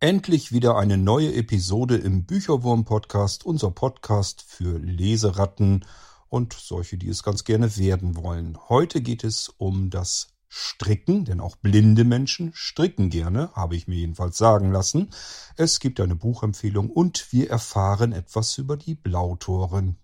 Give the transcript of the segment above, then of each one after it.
Endlich wieder eine neue Episode im Bücherwurm-Podcast, unser Podcast für Leseratten und solche, die es ganz gerne werden wollen. Heute geht es um das Stricken, denn auch blinde Menschen stricken gerne, habe ich mir jedenfalls sagen lassen. Es gibt eine Buchempfehlung und wir erfahren etwas über die Blautoren.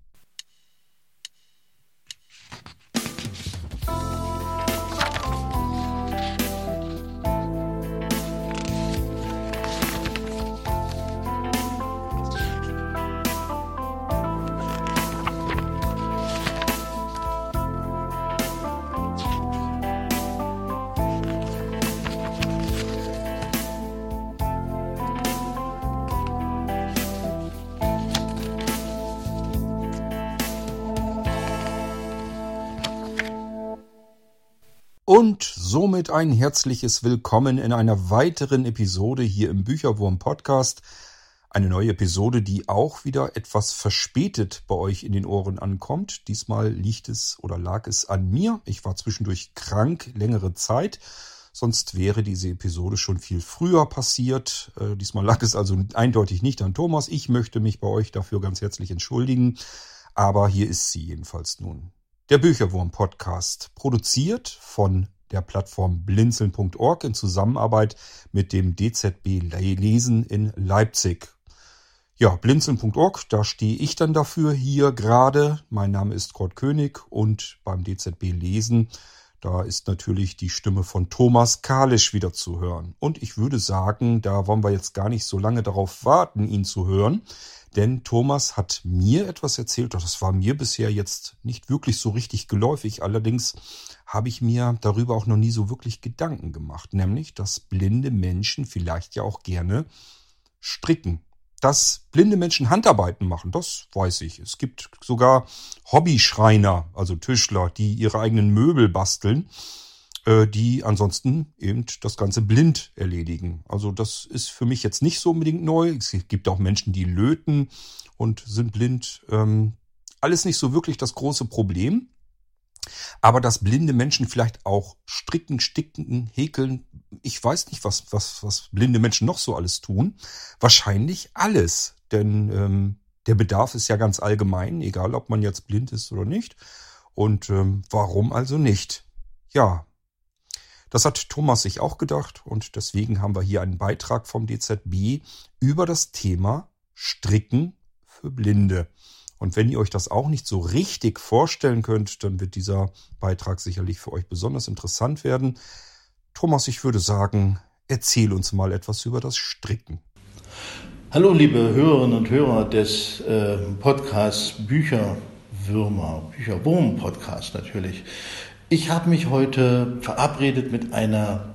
Und somit ein herzliches Willkommen in einer weiteren Episode hier im Bücherwurm Podcast. Eine neue Episode, die auch wieder etwas verspätet bei euch in den Ohren ankommt. Diesmal liegt es oder lag es an mir. Ich war zwischendurch krank längere Zeit. Sonst wäre diese Episode schon viel früher passiert. Äh, diesmal lag es also eindeutig nicht an Thomas. Ich möchte mich bei euch dafür ganz herzlich entschuldigen. Aber hier ist sie jedenfalls nun. Der Bücherwurm Podcast, produziert von der Plattform blinzeln.org in Zusammenarbeit mit dem DZB Lesen in Leipzig. Ja, blinzeln.org, da stehe ich dann dafür hier gerade. Mein Name ist Kurt König und beim DZB Lesen, da ist natürlich die Stimme von Thomas Kalisch wieder zu hören. Und ich würde sagen, da wollen wir jetzt gar nicht so lange darauf warten, ihn zu hören. Denn Thomas hat mir etwas erzählt, das war mir bisher jetzt nicht wirklich so richtig geläufig. Allerdings habe ich mir darüber auch noch nie so wirklich Gedanken gemacht. Nämlich, dass blinde Menschen vielleicht ja auch gerne stricken. Dass blinde Menschen Handarbeiten machen, das weiß ich. Es gibt sogar Hobbyschreiner, also Tischler, die ihre eigenen Möbel basteln äh, die ansonsten eben das Ganze blind erledigen. Also das ist für mich jetzt nicht so unbedingt neu. Es gibt auch Menschen, die löten und sind blind. Ähm, alles nicht so wirklich das große Problem. Aber dass blinde Menschen vielleicht auch stricken, sticken, häkeln, ich weiß nicht, was, was, was blinde Menschen noch so alles tun. Wahrscheinlich alles. Denn ähm, der Bedarf ist ja ganz allgemein, egal ob man jetzt blind ist oder nicht. Und ähm, warum also nicht? Ja, das hat Thomas sich auch gedacht und deswegen haben wir hier einen Beitrag vom DZB über das Thema Stricken für Blinde. Und wenn ihr euch das auch nicht so richtig vorstellen könnt, dann wird dieser Beitrag sicherlich für euch besonders interessant werden. Thomas, ich würde sagen, erzähl uns mal etwas über das Stricken. Hallo, liebe Hörerinnen und Hörer des äh, Podcasts Bücherwürmer, Bücherwurm-Podcast natürlich. Ich habe mich heute verabredet mit einer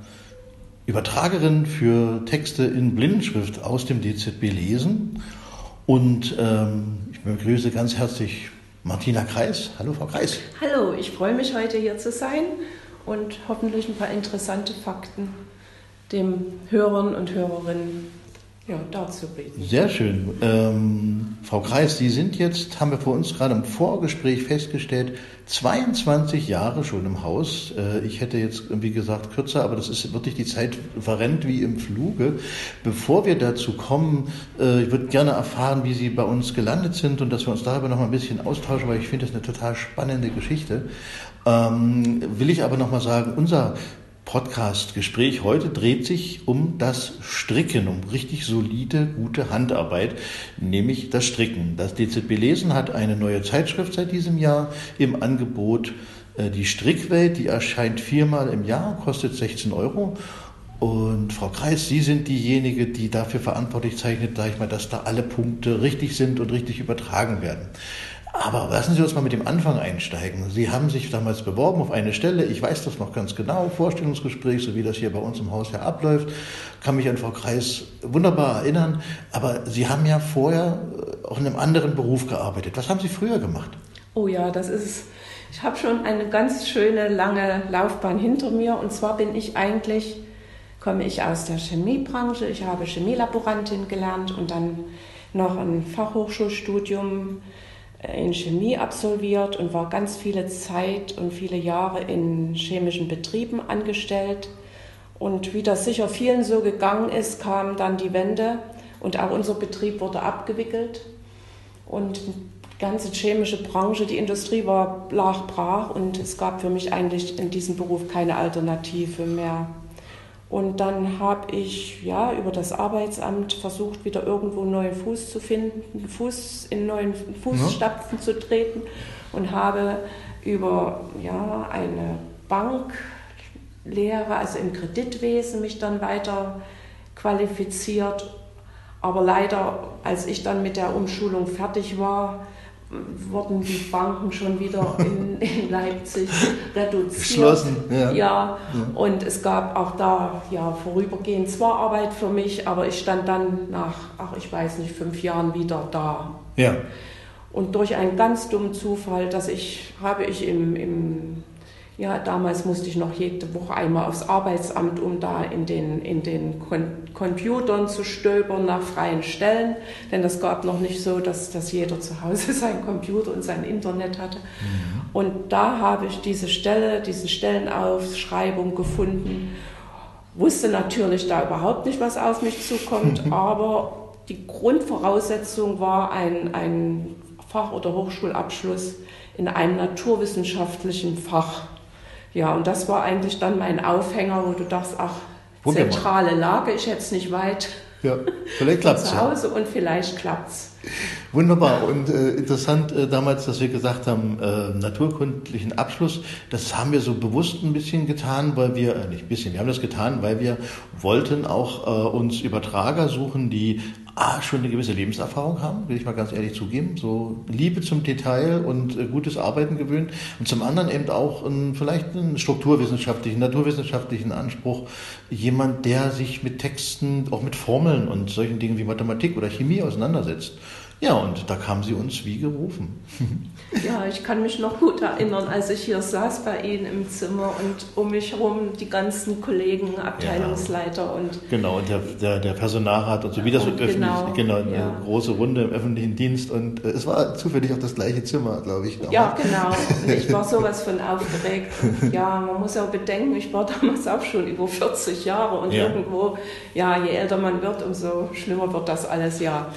Übertragerin für Texte in Blindenschrift aus dem DZB Lesen. Und ähm, ich begrüße ganz herzlich Martina Kreis. Hallo, Frau Kreis. Hallo, ich freue mich heute hier zu sein und hoffentlich ein paar interessante Fakten dem Hörern und Hörerinnen ja, darzubieten. Sehr schön. Ähm, Frau Kreis, Sie sind jetzt, haben wir vor uns gerade im Vorgespräch festgestellt, 22 Jahre schon im Haus. Äh, ich hätte jetzt irgendwie gesagt kürzer, aber das ist wirklich die Zeit verrennt wie im Fluge. Bevor wir dazu kommen, äh, ich würde gerne erfahren, wie Sie bei uns gelandet sind und dass wir uns darüber noch mal ein bisschen austauschen, weil ich finde das eine total spannende Geschichte. Ähm, will ich aber noch mal sagen, unser Podcast-Gespräch heute dreht sich um das Stricken, um richtig solide, gute Handarbeit, nämlich das Stricken. Das DZB Lesen hat eine neue Zeitschrift seit diesem Jahr im Angebot. Äh, die Strickwelt, die erscheint viermal im Jahr, kostet 16 Euro. Und Frau Kreis, Sie sind diejenige, die dafür verantwortlich zeichnet, sage ich mal, dass da alle Punkte richtig sind und richtig übertragen werden. Aber lassen Sie uns mal mit dem Anfang einsteigen. Sie haben sich damals beworben auf eine Stelle, ich weiß das noch ganz genau, Vorstellungsgespräch, so wie das hier bei uns im Haus ja abläuft, kann mich an Frau Kreis wunderbar erinnern. Aber Sie haben ja vorher äh, auch in einem anderen Beruf gearbeitet. Was haben Sie früher gemacht? Oh ja, das ist, ich habe schon eine ganz schöne lange Laufbahn hinter mir. Und zwar bin ich eigentlich, komme ich aus der Chemiebranche. Ich habe Chemielaborantin gelernt und dann noch ein Fachhochschulstudium in Chemie absolviert und war ganz viele Zeit und viele Jahre in chemischen Betrieben angestellt Und wie das sicher vielen so gegangen ist, kam dann die Wende und auch unser Betrieb wurde abgewickelt. Und die ganze chemische Branche, die Industrie war lag brach und es gab für mich eigentlich in diesem Beruf keine Alternative mehr. Und dann habe ich ja über das Arbeitsamt versucht, wieder irgendwo einen neuen Fuß zu finden, Fuß in neuen Fußstapfen ja. zu treten und habe über ja, eine Banklehre, also im Kreditwesen, mich dann weiter qualifiziert. Aber leider, als ich dann mit der Umschulung fertig war, wurden die Banken schon wieder in, in Leipzig reduziert. Geschlossen, ja. ja. Und es gab auch da ja vorübergehend zwar Arbeit für mich, aber ich stand dann nach, ach ich weiß nicht, fünf Jahren wieder da. Ja. Und durch einen ganz dummen Zufall, dass ich, habe ich im, im ja, damals musste ich noch jede Woche einmal aufs Arbeitsamt, um da in den, in den Computern zu stöbern nach freien Stellen. Denn das gab noch nicht so, dass, dass jeder zu Hause seinen Computer und sein Internet hatte. Mhm. Und da habe ich diese Stelle, diese Stellenausschreibung gefunden. Wusste natürlich da überhaupt nicht, was auf mich zukommt, aber die Grundvoraussetzung war ein, ein Fach- oder Hochschulabschluss in einem naturwissenschaftlichen Fach. Ja, und das war eigentlich dann mein Aufhänger, wo du dachtest, ach, Wunderbar. zentrale Lage, ich hätte es nicht weit. Ja, vielleicht klappt es. Zu Hause ja. und vielleicht klappt es. Wunderbar und äh, interessant äh, damals, dass wir gesagt haben, äh, naturkundlichen Abschluss, das haben wir so bewusst ein bisschen getan, weil wir, äh, nicht ein bisschen, wir haben das getan, weil wir wollten auch äh, uns Übertrager suchen, die ah, schon eine gewisse Lebenserfahrung haben, will ich mal ganz ehrlich zugeben, so Liebe zum Detail und äh, gutes Arbeiten gewöhnt. Und zum anderen eben auch ein, vielleicht einen strukturwissenschaftlichen, naturwissenschaftlichen Anspruch, jemand, der sich mit Texten, auch mit Formeln und solchen Dingen wie Mathematik oder Chemie auseinandersetzt. Ja, und da kam sie uns wie gerufen. Ja, ich kann mich noch gut erinnern, als ich hier saß bei Ihnen im Zimmer und um mich herum die ganzen Kollegen, Abteilungsleiter ja, und. Genau, und der, der, der Personalrat und so, wie das so öffentlich, genau, genau eine ja. große Runde im öffentlichen Dienst und äh, es war zufällig auch das gleiche Zimmer, glaube ich. Damals. Ja, genau. Und ich war sowas von aufgeregt. Und ja, man muss ja auch bedenken, ich war damals auch schon über 40 Jahre und ja. irgendwo, ja, je älter man wird, umso schlimmer wird das alles, ja.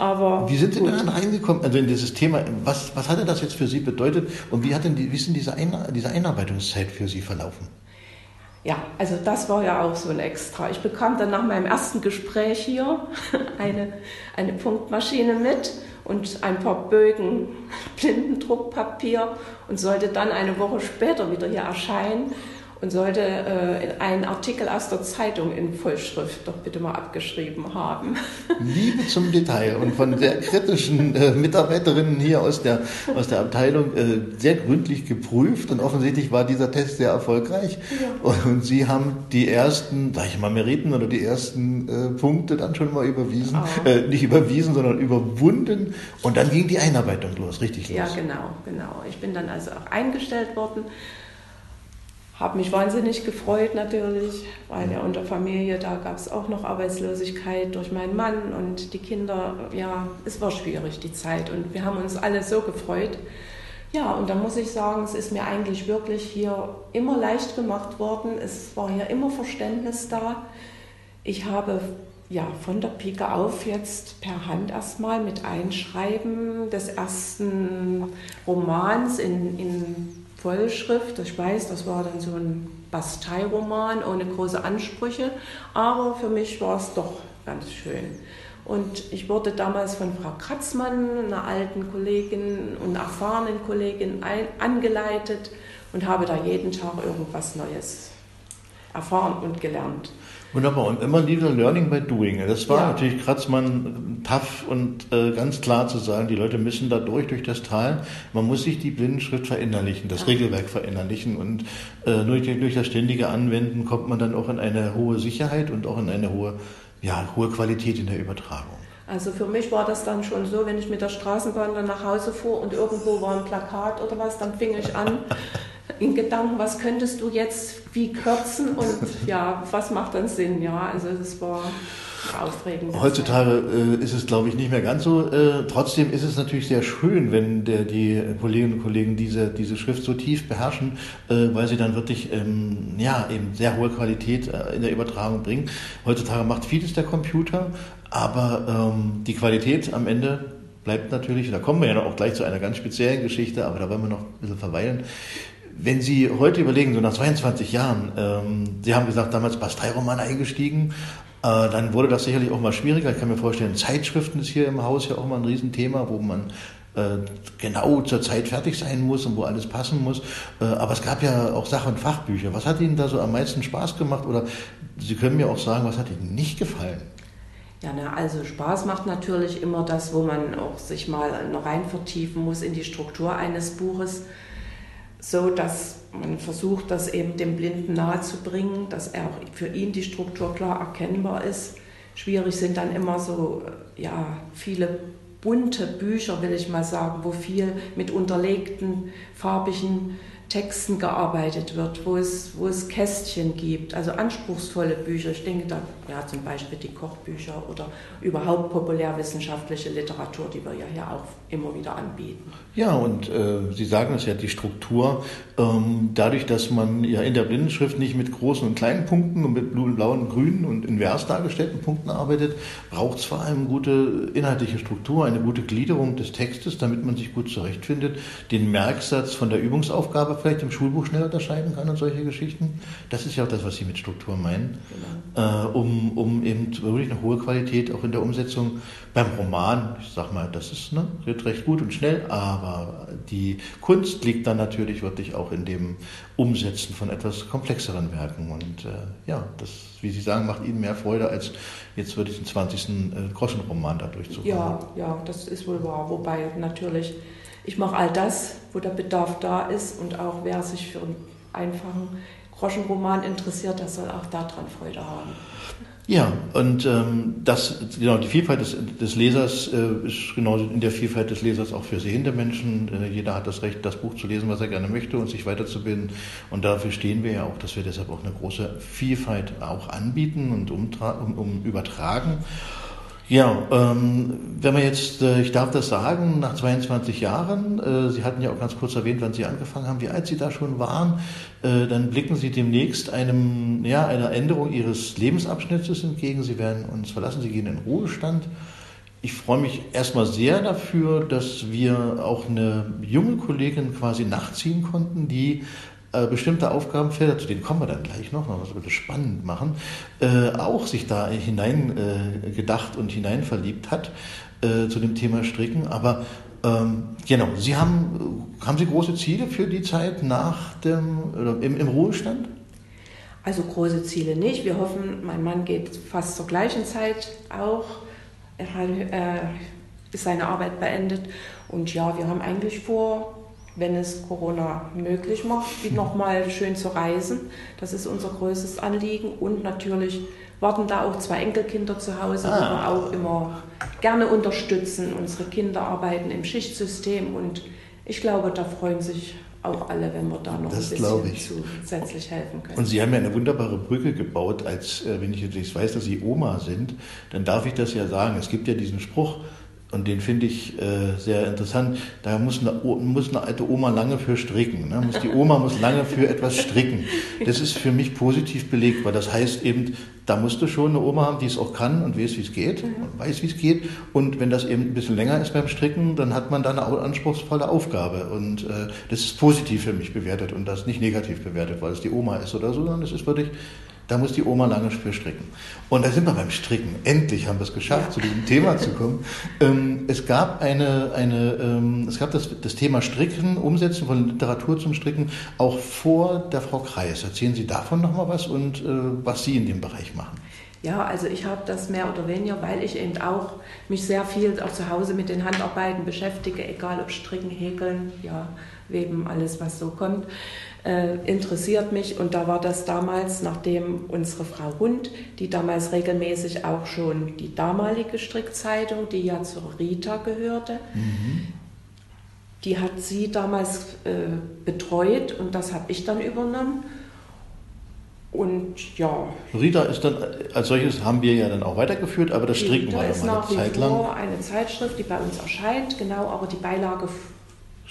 Aber wie sind Sie denn reingekommen, also in dieses Thema, was, was hatte das jetzt für Sie bedeutet und wie, hat denn die, wie ist denn diese, Ein diese Einarbeitungszeit für Sie verlaufen? Ja, also das war ja auch so ein Extra. Ich bekam dann nach meinem ersten Gespräch hier eine, eine Punktmaschine mit und ein paar Bögen Blindendruckpapier und sollte dann eine Woche später wieder hier erscheinen und sollte äh, einen Artikel aus der Zeitung in Vollschrift doch bitte mal abgeschrieben haben. Liebe zum Detail und von sehr kritischen äh, Mitarbeiterinnen hier aus der, aus der Abteilung äh, sehr gründlich geprüft und offensichtlich war dieser Test sehr erfolgreich. Ja. Und Sie haben die ersten, sag ich mal, Meriten oder die ersten äh, Punkte dann schon mal überwiesen, oh. nicht überwiesen, sondern überwunden und dann ging die Einarbeitung los, richtig los. Ja, genau, genau. Ich bin dann also auch eingestellt worden habe mich wahnsinnig gefreut natürlich, weil ja unter Familie, da gab es auch noch Arbeitslosigkeit durch meinen Mann und die Kinder. Ja, es war schwierig, die Zeit. Und wir haben uns alle so gefreut. Ja, und da muss ich sagen, es ist mir eigentlich wirklich hier immer leicht gemacht worden. Es war hier immer Verständnis da. Ich habe ja von der Pike auf jetzt per Hand erstmal mit Einschreiben des ersten Romans in, in Vollschrift. Ich weiß, das war dann so ein Bastei-Roman ohne große Ansprüche, aber für mich war es doch ganz schön. Und ich wurde damals von Frau Kratzmann, einer alten Kollegin und erfahrenen Kollegin, ein, angeleitet und habe da jeden Tag irgendwas Neues erfahren und gelernt. Wunderbar. Und immer dieser Learning by Doing. Das war ja. natürlich Kratzmann tough und äh, ganz klar zu sagen, die Leute müssen da durch, durch das Tal. Man muss sich die Blindenschrift verinnerlichen, das ja. Regelwerk verinnerlichen. Und äh, durch, durch das ständige Anwenden kommt man dann auch in eine hohe Sicherheit und auch in eine hohe, ja, hohe Qualität in der Übertragung. Also für mich war das dann schon so, wenn ich mit der Straßenbahn dann nach Hause fuhr und irgendwo war ein Plakat oder was, dann fing ich an, in Gedanken, was könntest du jetzt wie kürzen und ja, was macht dann Sinn? Ja, also das war. aufregend. Heutzutage äh, ist es, glaube ich, nicht mehr ganz so. Äh, trotzdem ist es natürlich sehr schön, wenn der, die Kolleginnen und Kollegen diese, diese Schrift so tief beherrschen, äh, weil sie dann wirklich ähm, ja, eben sehr hohe Qualität äh, in der Übertragung bringen. Heutzutage macht vieles der Computer, aber ähm, die Qualität am Ende bleibt natürlich, da kommen wir ja auch gleich zu einer ganz speziellen Geschichte, aber da wollen wir noch ein bisschen verweilen. Wenn Sie heute überlegen, so nach 22 Jahren, ähm, Sie haben gesagt, damals Bastei-Roman eingestiegen, äh, dann wurde das sicherlich auch mal schwieriger. Ich kann mir vorstellen, Zeitschriften ist hier im Haus ja auch mal ein Riesenthema, wo man äh, genau zur Zeit fertig sein muss und wo alles passen muss. Äh, aber es gab ja auch Sach- und Fachbücher. Was hat Ihnen da so am meisten Spaß gemacht? Oder Sie können mir auch sagen, was hat Ihnen nicht gefallen? Ja, na, also Spaß macht natürlich immer das, wo man auch sich mal rein vertiefen muss in die Struktur eines Buches so dass man versucht, das eben dem Blinden nahezubringen, dass er auch für ihn die Struktur klar erkennbar ist. Schwierig sind dann immer so ja, viele bunte Bücher, will ich mal sagen, wo viel mit unterlegten farbigen Texten gearbeitet wird, wo es, wo es Kästchen gibt, also anspruchsvolle Bücher. Ich denke da ja, zum Beispiel die Kochbücher oder überhaupt populärwissenschaftliche Literatur, die wir ja hier auch immer wieder anbieten. Ja, und äh, Sie sagen es ja, die Struktur, ähm, dadurch, dass man ja in der Blindenschrift nicht mit großen und kleinen Punkten und mit blauen, grünen und invers dargestellten Punkten arbeitet, braucht es vor allem gute inhaltliche Struktur, eine gute Gliederung des Textes, damit man sich gut zurechtfindet, den Merksatz von der Übungsaufgabe vielleicht im Schulbuch schnell unterscheiden kann und solche Geschichten. Das ist ja auch das, was Sie mit Struktur meinen, genau. äh, um, um eben wirklich eine hohe Qualität auch in der Umsetzung beim Roman, ich sag mal, das ist, ne, recht gut und schnell, aber die Kunst liegt dann natürlich wirklich auch in dem Umsetzen von etwas komplexeren Werken und äh, ja, das, wie Sie sagen, macht Ihnen mehr Freude, als jetzt wirklich den 20. Äh, Groschenroman da durchzukommen. Ja, ja, das ist wohl wahr, wobei natürlich ich mache all das, wo der Bedarf da ist und auch wer sich für einen einfachen Groschenroman interessiert, der soll auch daran Freude haben. Ja, und ähm, das, genau, die Vielfalt des, des Lesers äh, ist genau in der Vielfalt des Lesers auch für sehende Menschen. Äh, jeder hat das Recht, das Buch zu lesen, was er gerne möchte und sich weiterzubilden. Und dafür stehen wir ja auch, dass wir deshalb auch eine große Vielfalt auch anbieten und um, um übertragen. Ja, ähm, wenn man jetzt, äh, ich darf das sagen, nach 22 Jahren, äh, Sie hatten ja auch ganz kurz erwähnt, wann Sie angefangen haben, wie alt Sie da schon waren, äh, dann blicken Sie demnächst einem, ja, einer Änderung Ihres Lebensabschnittes entgegen. Sie werden uns verlassen, Sie gehen in Ruhestand. Ich freue mich erstmal sehr dafür, dass wir auch eine junge Kollegin quasi nachziehen konnten, die äh, bestimmte Aufgabenfelder, zu denen kommen wir dann gleich noch, das spannend machen, äh, auch sich da hinein äh, und hinein verliebt hat äh, zu dem Thema Stricken. Aber ähm, genau, Sie haben, haben Sie große Ziele für die Zeit nach dem, im, im Ruhestand? Also große Ziele nicht. Wir hoffen, mein Mann geht fast zur gleichen Zeit auch. Er hat, äh, ist seine Arbeit beendet. Und ja, wir haben eigentlich vor, wenn es Corona möglich macht, nochmal schön zu reisen. Das ist unser größtes Anliegen. Und natürlich warten da auch zwei Enkelkinder zu Hause, ah. die wir auch immer gerne unterstützen. Unsere Kinder arbeiten im Schichtsystem und ich glaube, da freuen sich auch alle, wenn wir da noch das ein bisschen zusätzlich helfen können. Und Sie haben ja eine wunderbare Brücke gebaut, als äh, wenn ich jetzt weiß, dass Sie Oma sind, dann darf ich das ja sagen. Es gibt ja diesen Spruch, und den finde ich äh, sehr interessant. Da muss eine, muss eine alte Oma lange für stricken. Ne? Muss, die Oma muss lange für etwas stricken. Das ist für mich positiv belegt, weil das heißt eben, da musst du schon eine Oma haben, die es auch kann und weiß, wie es geht mhm. und weiß, wie es geht. Und wenn das eben ein bisschen länger ist beim Stricken, dann hat man da eine anspruchsvolle Aufgabe. Und äh, das ist positiv für mich bewertet und das nicht negativ bewertet, weil es die Oma ist oder so, sondern es ist wirklich da muss die Oma lange für stricken. Und da sind wir beim Stricken. Endlich haben wir es geschafft, ja. zu diesem Thema zu kommen. Ähm, es gab eine, eine ähm, es gab das, das Thema Stricken, Umsetzen von Literatur zum Stricken, auch vor der Frau Kreis. Erzählen Sie davon nochmal was und äh, was Sie in dem Bereich machen. Ja, also ich habe das mehr oder weniger, weil ich eben auch mich sehr viel auch zu Hause mit den Handarbeiten beschäftige, egal ob Stricken, Häkeln, ja, Weben, alles was so kommt äh, interessiert mich. Und da war das damals, nachdem unsere Frau Hund, die damals regelmäßig auch schon die damalige Strickzeitung, die ja zur Rita gehörte, mhm. die hat sie damals äh, betreut und das habe ich dann übernommen. Und ja. Rita ist dann, als solches haben wir ja dann auch weitergeführt, aber das Stricken Rita war ja ist mal eine Zeit vor lang. eine Zeitschrift, die bei uns erscheint, genau, aber die Beilage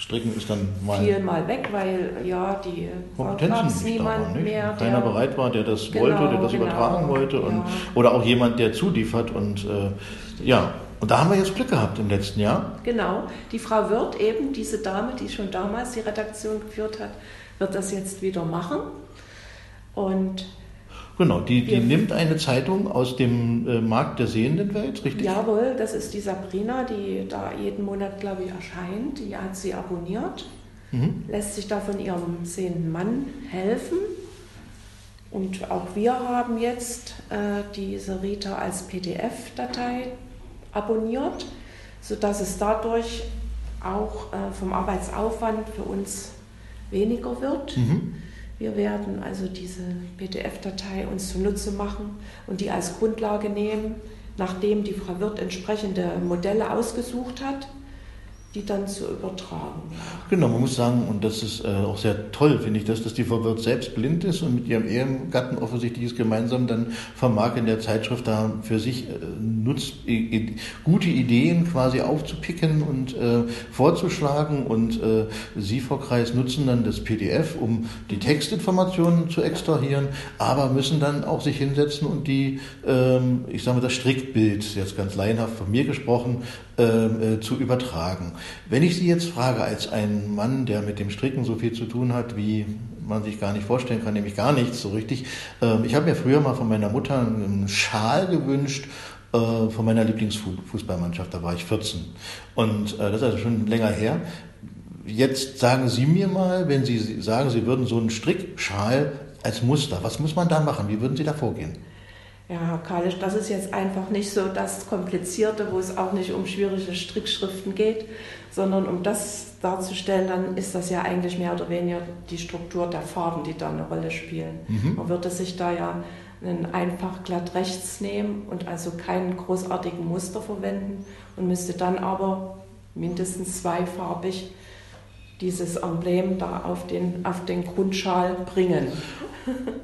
Stricken ist dann mal fiel mal weg, weil ja, die Kompetenzen es nicht da niemand waren, nicht? mehr. Keiner bereit war, der das Genau, wollte, der das genau. übertragen wollte. Und, Ja. Oder auch jemand, der zuliefert. Und äh, ja, und da haben wir jetzt Glück gehabt im letzten Jahr. Genau, die Frau Wirth, eben diese Dame, die schon damals die Redaktion geführt hat, wird das jetzt wieder machen. Und Genau, die, die nimmt eine Zeitung aus dem äh, Markt der sehenden Welt, richtig? jawohl, das ist die Sabrina, die da jeden Monat, glaube ich, erscheint. Die hat sie abonniert, Mhm. lässt sich da von ihrem sehenden Mann helfen. Und auch wir haben jetzt äh, diese Rita als PDF-Datei abonniert, sodass es dadurch auch äh, vom Arbeitsaufwand für uns weniger wird. Mhm. Wir werden also diese PDF-Datei uns zunutze machen und die als Grundlage nehmen, nachdem die Frau Wirth entsprechende Modelle ausgesucht hat, die dann zu übertragen. Genau, man muss sagen, und das ist äh, auch sehr toll, finde ich, dass, dass die Frau Wirth selbst blind ist und mit ihrem Ehegatten offensichtlich gemeinsam dann vermag in der Zeitschrift da für sich äh, nutz, i, i, gute Ideen quasi aufzupicken und äh, vorzuschlagen und äh, Sie, Frau Kreis, nutzen dann das PDF, um die Textinformationen zu extrahieren, aber müssen dann auch sich hinsetzen und die, ähm, ich sage mal, das Strickbild, jetzt ganz laienhaft von mir gesprochen, ähm, äh, zu übertragen. Wenn ich Sie jetzt frage, als ein Mann, der mit dem Stricken so viel zu tun hat, wie man sich gar nicht vorstellen kann, nämlich gar nichts so richtig. Ähm, ich habe mir früher mal von meiner Mutter einen Schal gewünscht, äh, von meiner Lieblingsfußballmannschaft, da war ich 14. Und äh, das ist also schon länger her. Jetzt sagen Sie mir mal, wenn Sie sagen, Sie würden so einen Strickschal als Muster, was muss man da machen? Wie würden Sie da vorgehen? Ja, Herr Kalisch, das ist jetzt einfach nicht so das Komplizierte, wo es auch nicht um schwierige Strickschriften geht, sondern um das darzustellen, dann ist das ja eigentlich mehr oder weniger die Struktur der Farben, die da eine Rolle spielen. Man würde sich da ja einen einfach glatt rechts nehmen und also keinen großartigen Muster verwenden und müsste dann aber mindestens zweifarbig dieses Emblem da auf den, auf den Grundschal bringen.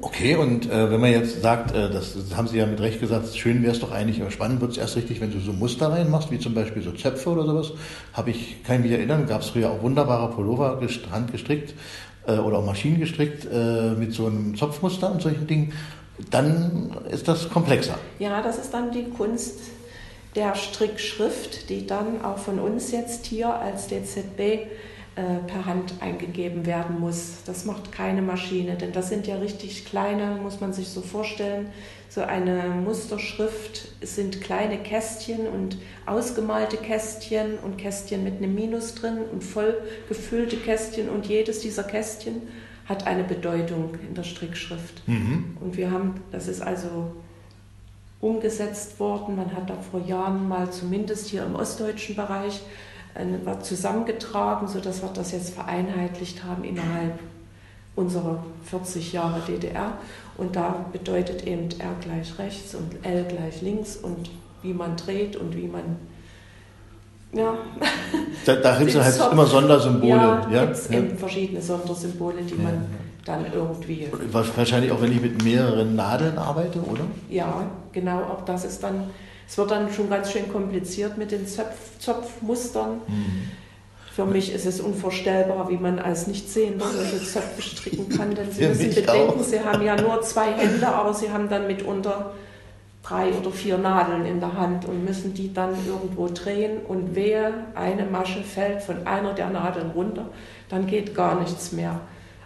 Okay, und äh, wenn man jetzt sagt, äh, das, das haben Sie ja mit Recht gesagt, schön wäre es doch eigentlich, aber spannend wird es erst richtig, wenn du so Muster reinmachst, wie zum Beispiel so Zöpfe oder sowas. Habe ich, kann ich mich erinnern, gab es früher auch wunderbare Pullover gest- handgestrickt äh, oder auch maschinengestrickt äh, mit so einem Zopfmuster und solchen Dingen. Dann ist das komplexer. Ja, das ist dann die Kunst der Strickschrift, die dann auch von uns jetzt hier als DZB per Hand eingegeben werden muss. Das macht keine Maschine, denn das sind ja richtig kleine, muss man sich so vorstellen. So eine Musterschrift es sind kleine Kästchen und ausgemalte Kästchen und Kästchen mit einem Minus drin und voll gefüllte Kästchen und jedes dieser Kästchen hat eine Bedeutung in der Strickschrift. Und wir haben, das ist also umgesetzt worden. Man hat da vor Jahren mal zumindest hier im ostdeutschen Bereich was zusammengetragen, sodass wir das jetzt vereinheitlicht haben innerhalb unserer 40 Jahre DDR. Und da bedeutet eben R gleich rechts und L gleich links und wie man dreht und wie man. Ja, Da, da gibt es halt Zopf. immer Sondersymbole. ja, Ja, gibt es ja. eben verschiedene Sondersymbole, die Ja, man dann irgendwie Wahrscheinlich auch, wenn ich mit mehreren Nadeln arbeite, oder? Ja, genau, auch das ist dann, es wird dann schon ganz schön kompliziert mit den Zopf, Zopfmustern. Mhm. Für mich ist es unvorstellbar, wie man als Nichtsehender solche Zöpfe stricken kann, denn Sie Für müssen bedenken, auch. Sie haben ja nur zwei Hände, aber Sie haben dann mitunter drei oder vier Nadeln in der Hand und müssen die dann irgendwo drehen und wehe, eine Masche fällt von einer der Nadeln runter, dann geht gar nichts mehr.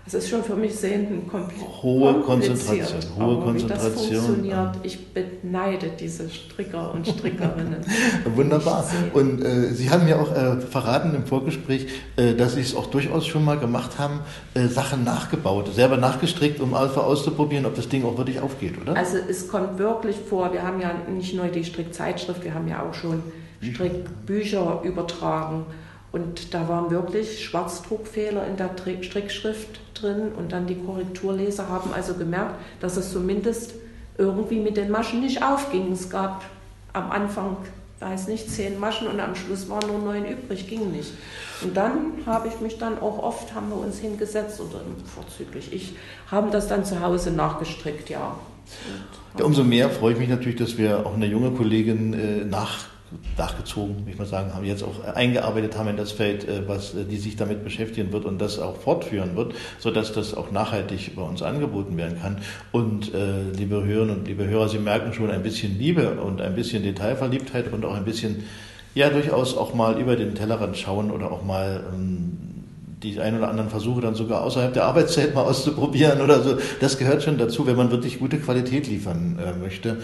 Es ist schon für mich sehenden kompliziert. Hohe Konzentration, hohe aber Wie das Konzentration. funktioniert, ich beneide diese Stricker und Strickerinnen. Wunderbar. Und äh, Sie haben mir auch äh, verraten im Vorgespräch, äh, dass Sie es auch durchaus schon mal gemacht haben, äh, Sachen nachgebaut, selber nachgestrickt, um einfach auszuprobieren, ob das Ding auch wirklich aufgeht, oder? Also es kommt wirklich vor, wir haben ja nicht nur die Strickzeitschrift, wir haben ja auch schon Strickbücher übertragen. Und da waren wirklich Schwarzdruckfehler in der Tri- Strickschrift drin und dann die Korrekturleser haben also gemerkt, dass es zumindest irgendwie mit den Maschen nicht aufging. Es gab am Anfang weiß nicht, zehn Maschen und am Schluss waren nur neun übrig, ging nicht. Und dann habe ich mich dann auch oft, haben wir uns hingesetzt oder vorzüglich ich, haben das dann zu Hause nachgestrickt, ja. ja umso mehr freue ich mich natürlich, dass wir auch eine junge Kollegin äh, nach nachgezogen, würde ich mal sagen, haben jetzt auch eingearbeitet haben in das Feld, äh, was äh, die sich damit beschäftigen wird und das auch fortführen wird, so dass das auch nachhaltig bei uns angeboten werden kann. Und äh, liebe Hörerinnen und liebe Hörer, Sie merken schon ein bisschen Liebe und ein bisschen Detailverliebtheit und auch ein bisschen ja durchaus auch mal über den Tellerrand schauen oder auch mal ähm, die ein oder anderen Versuche dann sogar außerhalb der Arbeitszeit mal auszuprobieren oder so. Das gehört schon dazu, wenn man wirklich gute Qualität liefern äh, möchte.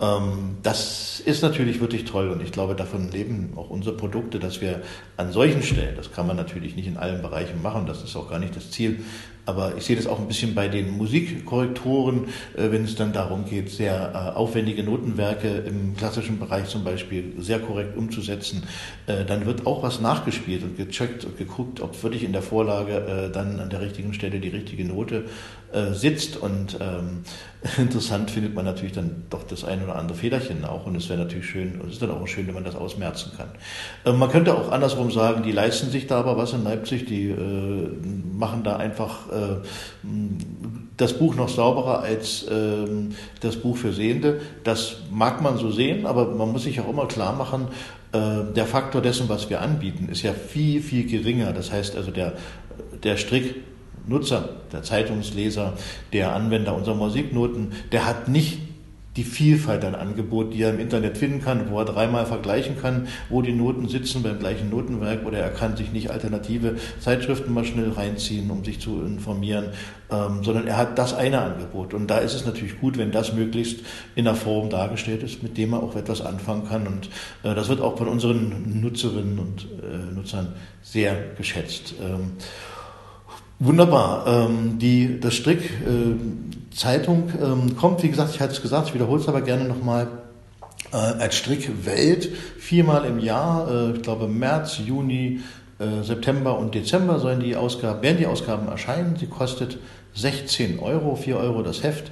Ähm, das ist natürlich wirklich toll und ich glaube, davon leben auch unsere Produkte, dass wir an solchen Stellen, das kann man natürlich nicht in allen Bereichen machen, das ist auch gar nicht das Ziel, aber ich sehe das auch ein bisschen bei den Musikkorrektoren, äh, wenn es dann darum geht, sehr äh, aufwendige Notenwerke im klassischen Bereich zum Beispiel sehr korrekt umzusetzen. Äh, dann wird auch was nachgespielt und gecheckt und geguckt, ob wirklich in der Vorlage dann an der richtigen Stelle die richtige Note sitzt. Und ähm, interessant findet man natürlich dann doch das ein oder andere Federchen auch. Und es wäre natürlich schön, und es ist dann auch schön, wenn man das ausmerzen kann. man könnte auch andersrum sagen, die leisten sich da aber was in Leipzig, die machen da einfach äh, das Buch noch sauberer als ähm, das Buch für Sehende. Das mag man so sehen, aber man muss sich auch immer klar machen, äh, der Faktor dessen, was wir anbieten, ist ja viel, viel geringer. Das heißt also, der, der Stricknutzer, der Zeitungsleser, der Anwender unserer Musiknoten, der hat nicht die Vielfalt an Angebot, die er im Internet finden kann, wo er dreimal vergleichen kann, wo die Noten sitzen beim gleichen Notenwerk oder er kann sich nicht alternative Zeitschriften mal schnell reinziehen, um sich zu informieren, ähm, sondern er hat das eine Angebot. Und da ist es natürlich gut, wenn das möglichst in einer Form dargestellt ist, mit dem er auch etwas anfangen kann. Und äh, das wird auch von unseren Nutzerinnen und äh, Nutzern sehr geschätzt. Ähm, Wunderbar. Ähm, die, das Strick äh, Zeitung ähm, kommt, wie gesagt, ich hatte es gesagt, ich wiederhole es aber gerne nochmal, äh, als Strick Welt viermal im Jahr, äh, ich glaube März, Juni, äh, September und Dezember sollen die Ausgaben, werden die Ausgaben erscheinen. Sie kostet 16 Euro, 4 Euro das Heft.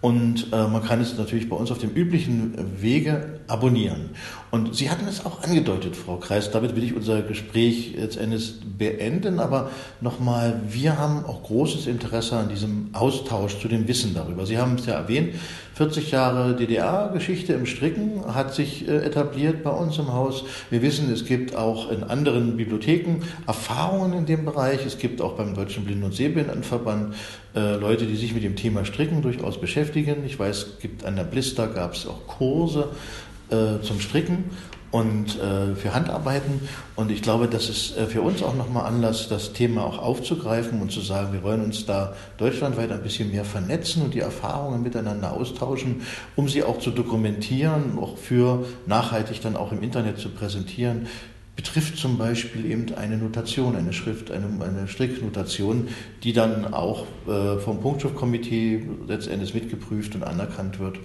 Und äh, man kann es natürlich bei uns auf dem üblichen Wege abonnieren. Und Sie hatten es auch angedeutet, Frau Kreis. Damit will ich unser Gespräch jetzt Endes beenden. Aber nochmal, wir haben auch großes Interesse an diesem Austausch zu dem Wissen darüber. Sie haben es ja erwähnt, 40 Jahre DDR-Geschichte im Stricken hat sich äh, etabliert bei uns im Haus. Wir wissen, es gibt auch in anderen Bibliotheken Erfahrungen in dem Bereich. Es gibt auch beim Deutschen Blinden- und Sehbehindertenverband äh, Leute, die sich mit dem Thema Stricken durchaus beschäftigen. Ich weiß, es gibt an der Blister gab es auch Kurse äh, zum Stricken und äh, für Handarbeiten. Und ich glaube, das ist äh, für uns auch nochmal Anlass, das Thema auch aufzugreifen und zu sagen, wir wollen uns da deutschlandweit ein bisschen mehr vernetzen und die Erfahrungen miteinander austauschen, um sie auch zu dokumentieren, auch für nachhaltig dann auch im Internet zu präsentieren. Betrifft zum Beispiel eben eine Notation, eine Schrift, eine, eine Stricknotation, die dann auch äh, vom Punktschriftkomitee letztendlich mitgeprüft und anerkannt wird.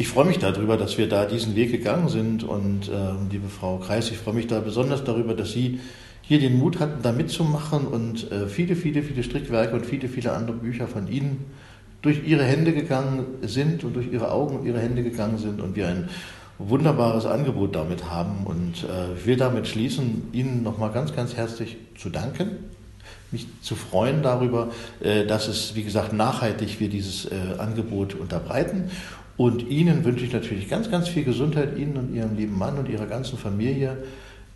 Ich freue mich darüber, dass wir da diesen Weg gegangen sind und äh, liebe Frau Kreis, ich freue mich da besonders darüber, dass Sie hier den Mut hatten, da mitzumachen und äh, viele, viele, viele Strickwerke und viele, viele andere Bücher von Ihnen durch Ihre Hände gegangen sind und durch Ihre Augen und Ihre Hände gegangen sind und wir ein wunderbares Angebot damit haben. Und äh, ich will damit schließen, Ihnen nochmal ganz, ganz herzlich zu danken, mich zu freuen darüber, äh, dass es, wie gesagt, nachhaltig wir dieses äh, Angebot unterbreiten und Ihnen wünsche ich natürlich ganz, ganz viel Gesundheit, Ihnen und Ihrem lieben Mann und Ihrer ganzen Familie.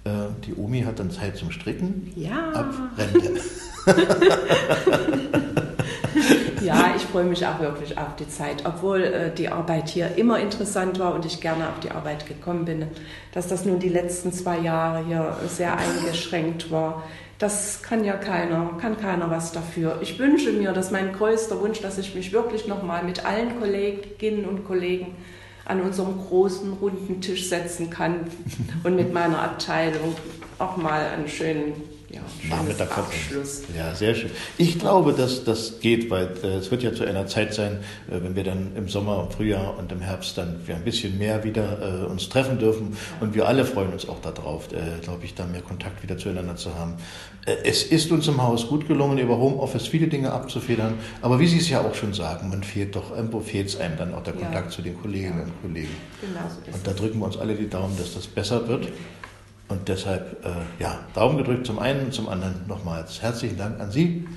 Äh, die Omi hat dann Zeit zum Stricken. Ja. Ab Rente. ja, ich freue mich auch wirklich auf die Zeit, obwohl äh, die Arbeit hier immer interessant war und ich gerne auf die Arbeit gekommen bin. Dass das nun die letzten zwei Jahre hier sehr eingeschränkt war, das kann ja keiner, kann keiner was dafür. Ich wünsche mir, dass mein größter Wunsch, dass ich mich wirklich nochmal mit allen Kolleginnen und Kollegen an unserem großen runden Tisch setzen kann und mit meiner Abteilung auch mal einen schönen ja, Nachmittag Abschluss. Ja, sehr schön. Ich glaube, dass das geht, weil äh, es wird ja zu einer Zeit sein, äh, wenn wir dann im Sommer, im Frühjahr und im Herbst dann wir ein bisschen mehr wieder äh, uns treffen dürfen und wir alle freuen uns auch darauf, äh, glaube ich, da mehr Kontakt wieder zueinander zu haben. Es ist uns im Haus gut gelungen, über Homeoffice viele Dinge abzufedern, aber wie Sie es ja auch schon sagen, man fehlt doch, irgendwo fehlt es einem dann auch der Kontakt ja. zu den Kolleginnen ja. und Kollegen. Genau so ist und da drücken wir uns alle die Daumen, dass das besser wird. Und deshalb, äh, ja, Daumen gedrückt zum einen und zum anderen nochmals herzlichen Dank an Sie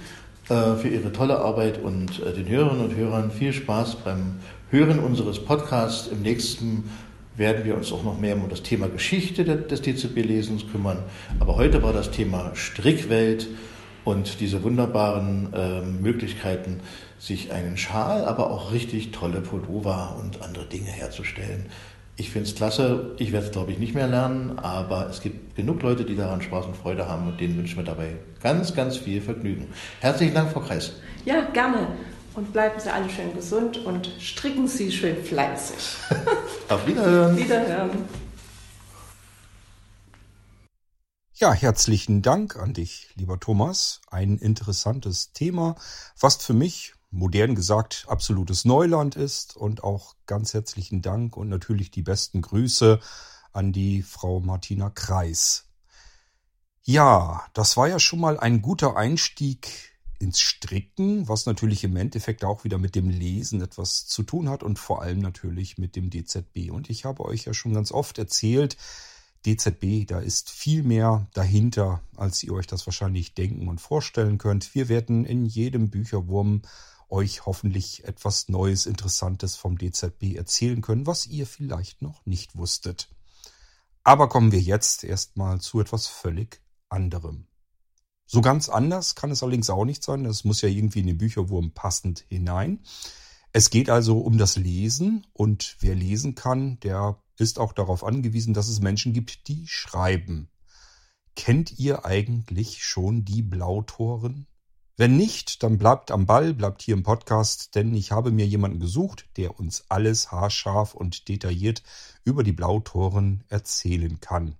äh, für Ihre tolle Arbeit und äh, den Hörerinnen und Hörern viel Spaß beim Hören unseres Podcasts. Im nächsten werden wir uns auch noch mehr um das Thema Geschichte des DZB-Lesens kümmern. Aber heute war das Thema Strickwelt und diese wunderbaren äh, Möglichkeiten, sich einen Schal, aber auch richtig tolle Pullover und andere Dinge herzustellen. Ich finde es klasse. Ich werde es, glaube ich, nicht mehr lernen, aber es gibt genug Leute, die daran Spaß und Freude haben und denen wünschen wir dabei ganz, ganz viel Vergnügen. Herzlichen Dank, Frau Kreis. Ja, gerne. Und bleiben Sie alle schön gesund und stricken Sie schön fleißig. Auf Wiederhören. Wiederhören. Ja, herzlichen Dank an dich, lieber Thomas. Ein interessantes Thema, was für mich modern gesagt absolutes Neuland ist. Und auch ganz herzlichen Dank und natürlich die besten Grüße an die Frau Martina Kreis. Ja, das war ja schon mal ein guter Einstieg ins Stricken, was natürlich im Endeffekt auch wieder mit dem Lesen etwas zu tun hat und vor allem natürlich mit dem DZB. Und ich habe euch ja schon ganz oft erzählt, DZB, da ist viel mehr dahinter, als ihr euch das wahrscheinlich denken und vorstellen könnt. Wir werden in jedem Bücherwurm euch hoffentlich etwas Neues, Interessantes vom DZB erzählen können, was ihr vielleicht noch nicht wusstet. Aber kommen wir jetzt erstmal zu etwas völlig anderem. So ganz anders kann es allerdings auch nicht sein. Das muss ja irgendwie in den Bücherwurm passend hinein. Es geht also um das Lesen und wer lesen kann, der ist auch darauf angewiesen, dass es Menschen gibt, die schreiben. Kennt ihr eigentlich schon die Blautoren? Wenn nicht, dann bleibt am Ball, bleibt hier im Podcast, denn ich habe mir jemanden gesucht, der uns alles haarscharf und detailliert über die Blautoren erzählen kann.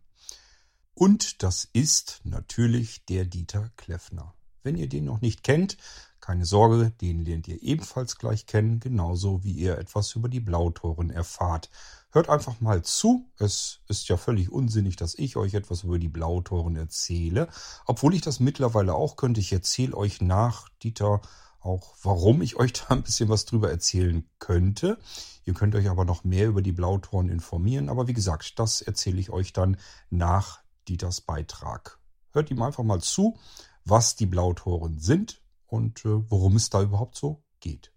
Und das ist natürlich der Dieter Kleffner. Wenn ihr den noch nicht kennt, keine Sorge, den lernt ihr ebenfalls gleich kennen, genauso wie ihr etwas über die Blautoren erfahrt. Hört einfach mal zu. Es ist ja völlig unsinnig, dass ich euch etwas über die Blautoren erzähle. Obwohl ich das mittlerweile auch könnte. Ich erzähle euch nach, Dieter, auch warum ich euch da ein bisschen was drüber erzählen könnte. Ihr könnt euch aber noch mehr über die Blautoren informieren. Aber wie gesagt, das erzähle ich euch dann nach Dieters Beitrag. Hört ihm einfach mal zu, was die Blautoren sind und äh, worum es da überhaupt so geht.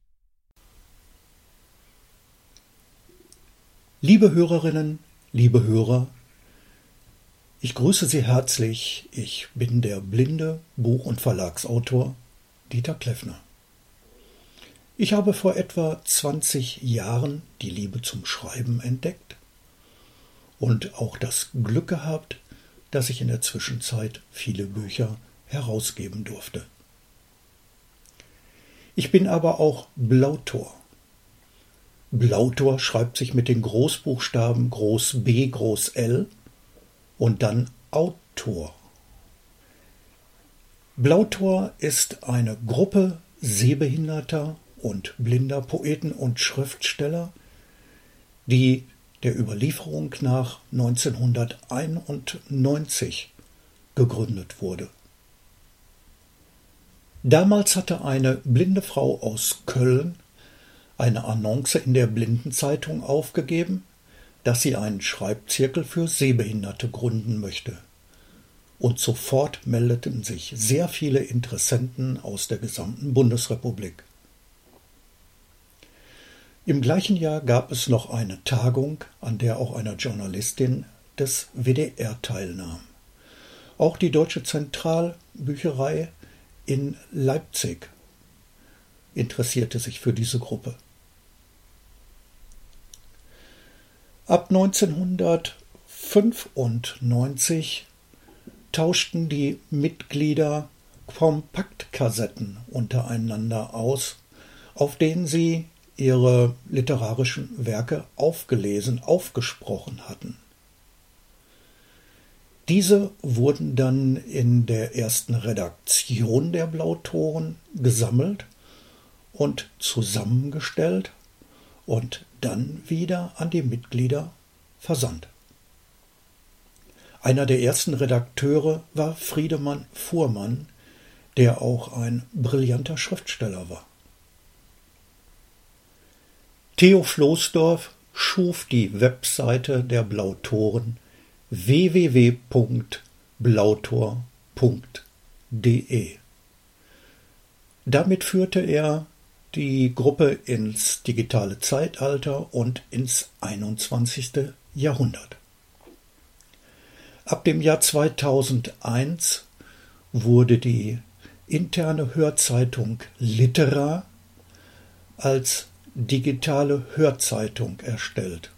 Liebe Hörerinnen, liebe Hörer, ich grüße Sie herzlich. Ich bin der blinde Buch- und Verlagsautor Dieter Kleffner. Ich habe vor etwa 20 Jahren die Liebe zum Schreiben entdeckt und auch das Glück gehabt, dass ich in der Zwischenzeit viele Bücher herausgeben durfte. Ich bin aber auch Blautor. Blautor schreibt sich mit den Großbuchstaben Groß B, Groß L und dann Autor. Blautor ist eine Gruppe sehbehinderter und blinder Poeten und Schriftsteller, die der Überlieferung nach 1991 gegründet wurde. Damals hatte eine blinde Frau aus Köln eine Annonce in der Blindenzeitung aufgegeben, dass sie einen Schreibzirkel für Sehbehinderte gründen möchte. Und sofort meldeten sich sehr viele Interessenten aus der gesamten Bundesrepublik. Im gleichen Jahr gab es noch eine Tagung, an der auch eine Journalistin des WDR teilnahm. Auch die Deutsche Zentralbücherei in Leipzig interessierte sich für diese Gruppe. Ab 1995 tauschten die Mitglieder Kompaktkassetten untereinander aus, auf denen sie ihre literarischen Werke aufgelesen, aufgesprochen hatten. Diese wurden dann in der ersten Redaktion der Blautoren gesammelt und zusammengestellt und dann wieder an die Mitglieder versandt. Einer der ersten Redakteure war Friedemann Fuhrmann, der auch ein brillanter Schriftsteller war. Theo Floßdorf schuf die Webseite der Blautoren www.blautor.de. Damit führte er die Gruppe ins digitale Zeitalter und ins 21. Jahrhundert. Ab dem Jahr 2001 wurde die interne Hörzeitung Litera als digitale Hörzeitung erstellt.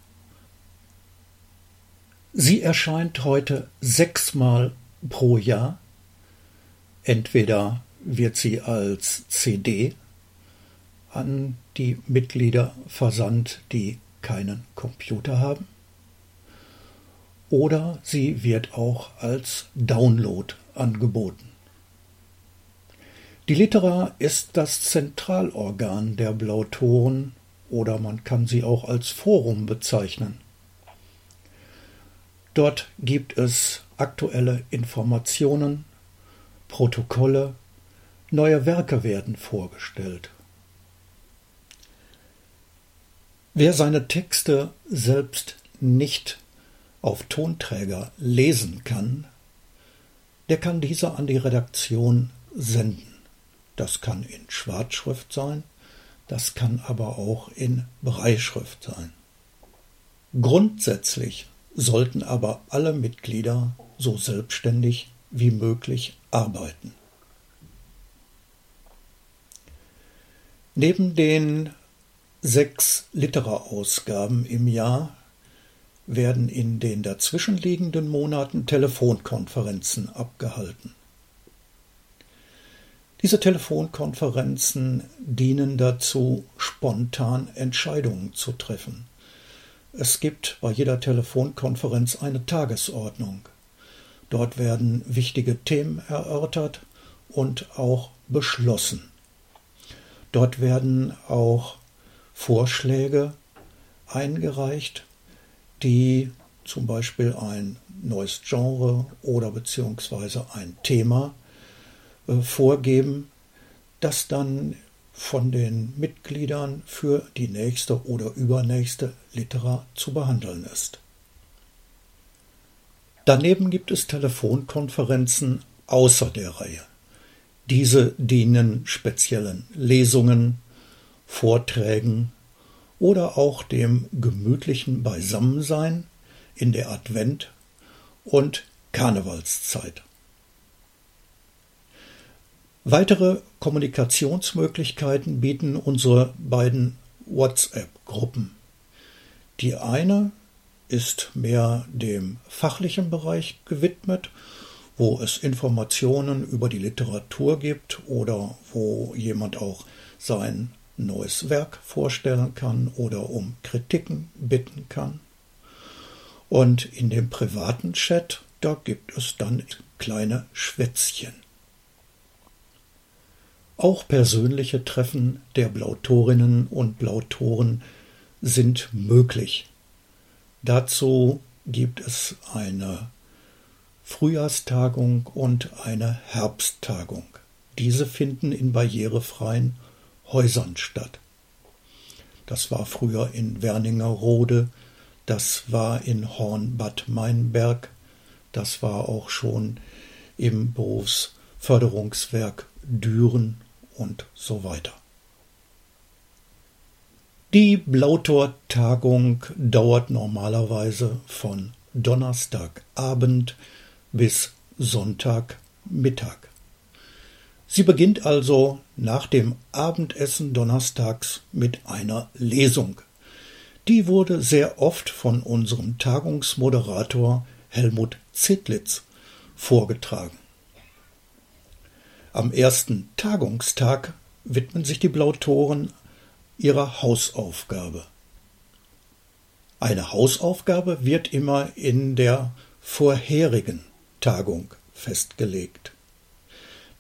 Sie erscheint heute sechsmal pro Jahr. Entweder wird sie als CD an die Mitglieder versandt, die keinen Computer haben, oder sie wird auch als Download angeboten. Die Litera ist das Zentralorgan der Blautoren oder man kann sie auch als Forum bezeichnen. Dort gibt es aktuelle Informationen, Protokolle, neue Werke werden vorgestellt. Wer seine Texte selbst nicht auf Tonträger lesen kann, der kann diese an die Redaktion senden. Das kann in Schwarzschrift sein, das kann aber auch in Breitschrift sein. Grundsätzlich sollten aber alle Mitglieder so selbstständig wie möglich arbeiten. Neben den sechs Litera-Ausgaben im Jahr werden in den dazwischenliegenden Monaten Telefonkonferenzen abgehalten. Diese Telefonkonferenzen dienen dazu, spontan Entscheidungen zu treffen. Es gibt bei jeder Telefonkonferenz eine Tagesordnung. Dort werden wichtige Themen erörtert und auch beschlossen. Dort werden auch Vorschläge eingereicht, die zum Beispiel ein neues Genre oder beziehungsweise ein Thema äh, vorgeben, das dann von den Mitgliedern für die nächste oder übernächste Litera zu behandeln ist. Daneben gibt es Telefonkonferenzen außer der Reihe. Diese dienen speziellen Lesungen, Vorträgen oder auch dem gemütlichen Beisammensein in der Advent- und Karnevalszeit. Weitere Kommunikationsmöglichkeiten bieten unsere beiden WhatsApp-Gruppen. Die eine ist mehr dem fachlichen Bereich gewidmet, wo es Informationen über die Literatur gibt oder wo jemand auch sein neues Werk vorstellen kann oder um Kritiken bitten kann. Und in dem privaten Chat, da gibt es dann kleine Schwätzchen. Auch persönliche Treffen der Blautorinnen und Blautoren sind möglich. Dazu gibt es eine Frühjahrstagung und eine Herbsttagung. Diese finden in barrierefreien Häusern statt. Das war früher in Werningerode, das war in Hornbad Meinberg, das war auch schon im Berufsförderungswerk Düren und so weiter. Die Blautor-Tagung dauert normalerweise von Donnerstagabend bis Sonntagmittag. Sie beginnt also nach dem Abendessen donnerstags mit einer Lesung. Die wurde sehr oft von unserem Tagungsmoderator Helmut Zittlitz vorgetragen. Am ersten Tagungstag widmen sich die Blautoren ihrer Hausaufgabe. Eine Hausaufgabe wird immer in der vorherigen Tagung festgelegt.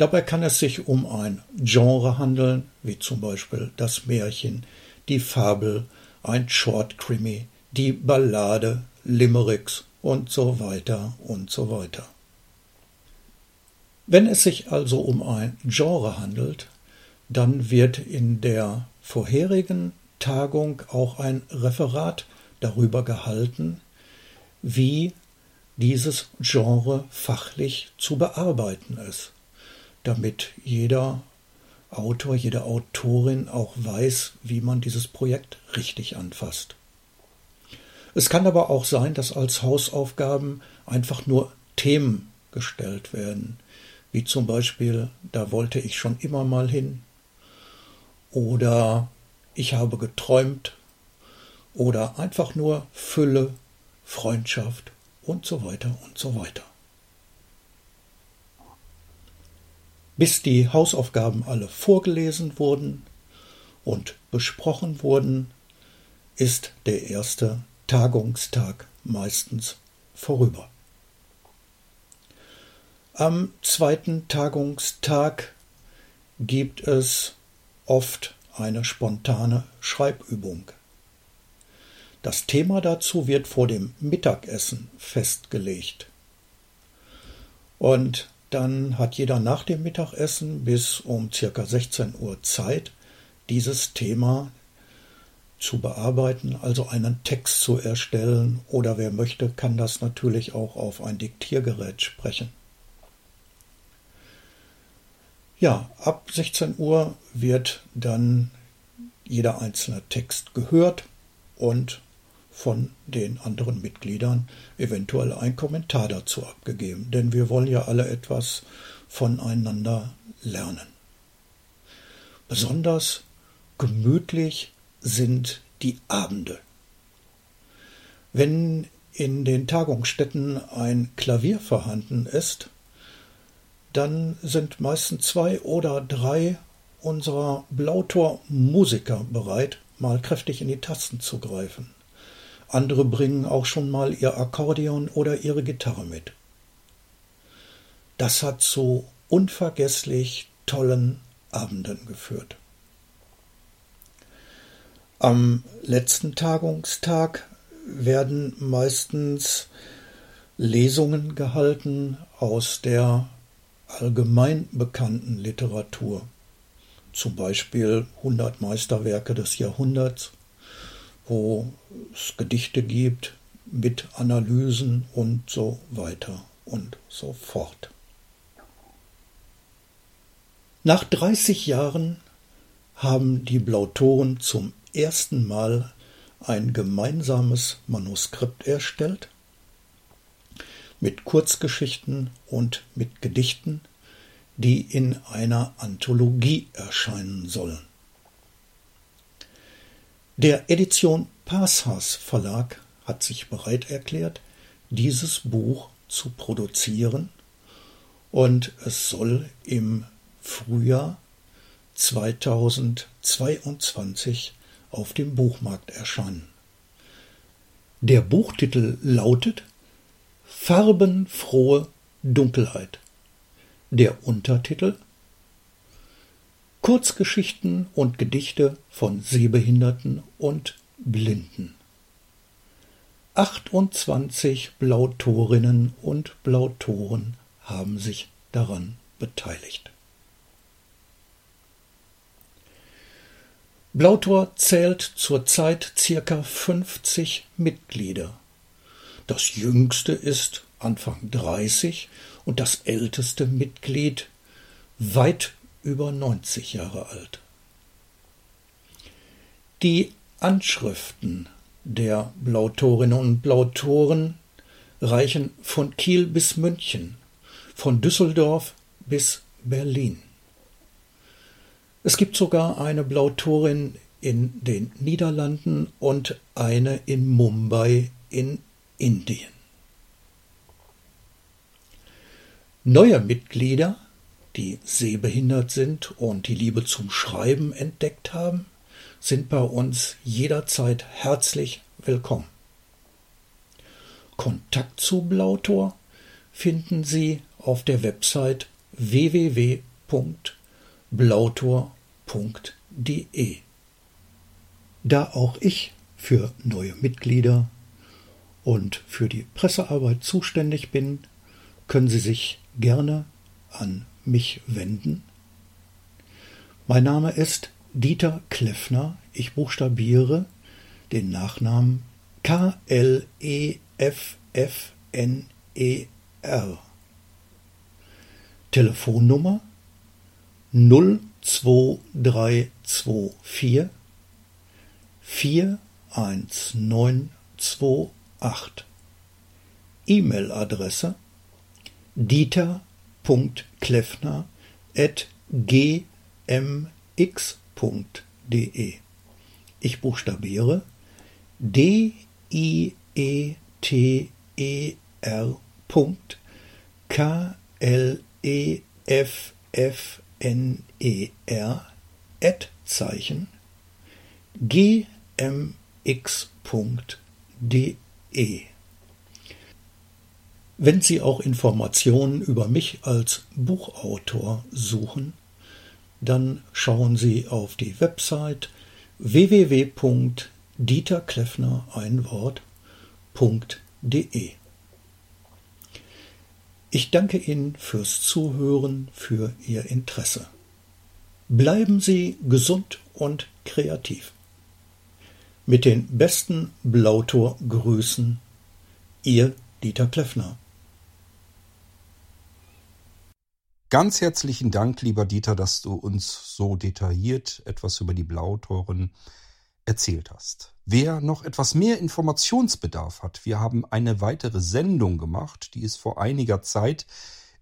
Dabei kann es sich um ein Genre handeln, wie zum Beispiel das Märchen, die Fabel, ein Short Krimi, die Ballade, Limericks und so weiter und so weiter. Wenn es sich also um ein Genre handelt, dann wird in der vorherigen Tagung auch ein Referat darüber gehalten, wie dieses Genre fachlich zu bearbeiten ist, damit jeder Autor, jede Autorin auch weiß, wie man dieses Projekt richtig anfasst. Es kann aber auch sein, dass als Hausaufgaben einfach nur Themen gestellt werden, wie zum Beispiel, da wollte ich schon immer mal hin, oder ich habe geträumt, oder einfach nur Fülle, Freundschaft und so weiter und so weiter. Bis die Hausaufgaben alle vorgelesen wurden und besprochen wurden, ist der erste Tagungstag meistens vorüber. Am zweiten Tagungstag gibt es oft eine spontane Schreibübung. Das Thema dazu wird vor dem Mittagessen festgelegt. Und dann hat jeder nach dem Mittagessen bis um circa 16 Uhr Zeit, dieses Thema zu bearbeiten, also einen Text zu erstellen oder wer möchte, kann das natürlich auch auf ein Diktiergerät sprechen. Ja, ab 16 Uhr wird dann jeder einzelne Text gehört und von den anderen Mitgliedern eventuell ein Kommentar dazu abgegeben, denn wir wollen ja alle etwas voneinander lernen. Besonders gemütlich sind die Abende. Wenn in den Tagungsstätten ein Klavier vorhanden ist, dann sind meistens zwei oder drei unserer Blautor-Musiker bereit, mal kräftig in die Tasten zu greifen. Andere bringen auch schon mal ihr Akkordeon oder ihre Gitarre mit. Das hat zu unvergesslich tollen Abenden geführt. Am letzten Tagungstag werden meistens Lesungen gehalten aus der allgemein bekannten Literatur, zum Beispiel 100 Meisterwerke des Jahrhunderts, wo es Gedichte gibt mit Analysen und so weiter und so fort. Nach 30 Jahren haben die Blautoren zum ersten Mal ein gemeinsames Manuskript erstellt mit Kurzgeschichten und mit Gedichten, die in einer Anthologie erscheinen sollen. Der Edition Passhaus Verlag hat sich bereit erklärt, dieses Buch zu produzieren und es soll im Frühjahr 2022 auf dem Buchmarkt erscheinen. Der Buchtitel lautet Farbenfrohe Dunkelheit. Der Untertitel Kurzgeschichten und Gedichte von Sehbehinderten und Blinden. 28 Blautorinnen und Blautoren haben sich daran beteiligt. Blautor zählt zurzeit circa 50 Mitglieder. Das jüngste ist Anfang 30 und das älteste Mitglied weit über 90 Jahre alt. Die Anschriften der Blautorinnen und Blautoren reichen von Kiel bis München, von Düsseldorf bis Berlin. Es gibt sogar eine Blautorin in den Niederlanden und eine in Mumbai in Indien. Neue Mitglieder, die sehbehindert sind und die Liebe zum Schreiben entdeckt haben, sind bei uns jederzeit herzlich willkommen. Kontakt zu Blautor finden Sie auf der Website www.blautor.de. Da auch ich für neue Mitglieder und für die Pressearbeit zuständig bin, können Sie sich gerne an mich wenden. Mein Name ist Dieter Kleffner. Ich buchstabiere den Nachnamen K-L-E-F-F-N-E-R. Telefonnummer 02324 41928. E-Mail-Adresse dieter.kleffner at gmx.de. Ich buchstabiere D I E T E R. K L E F F N E R at Zeichen gmx.de. Wenn Sie auch Informationen über mich als Buchautor suchen, dann schauen Sie auf die Website www.dieterkleffner ein Wort.de. Ich danke Ihnen fürs Zuhören, für Ihr Interesse. Bleiben Sie gesund und kreativ. Mit den besten Blautor-Grüßen, Ihr Dieter Kleffner. Ganz herzlichen Dank, lieber Dieter, dass du uns so detailliert etwas über die Blautoren erzählt hast. Wer noch etwas mehr Informationsbedarf hat, wir haben eine weitere Sendung gemacht, die ist vor einiger Zeit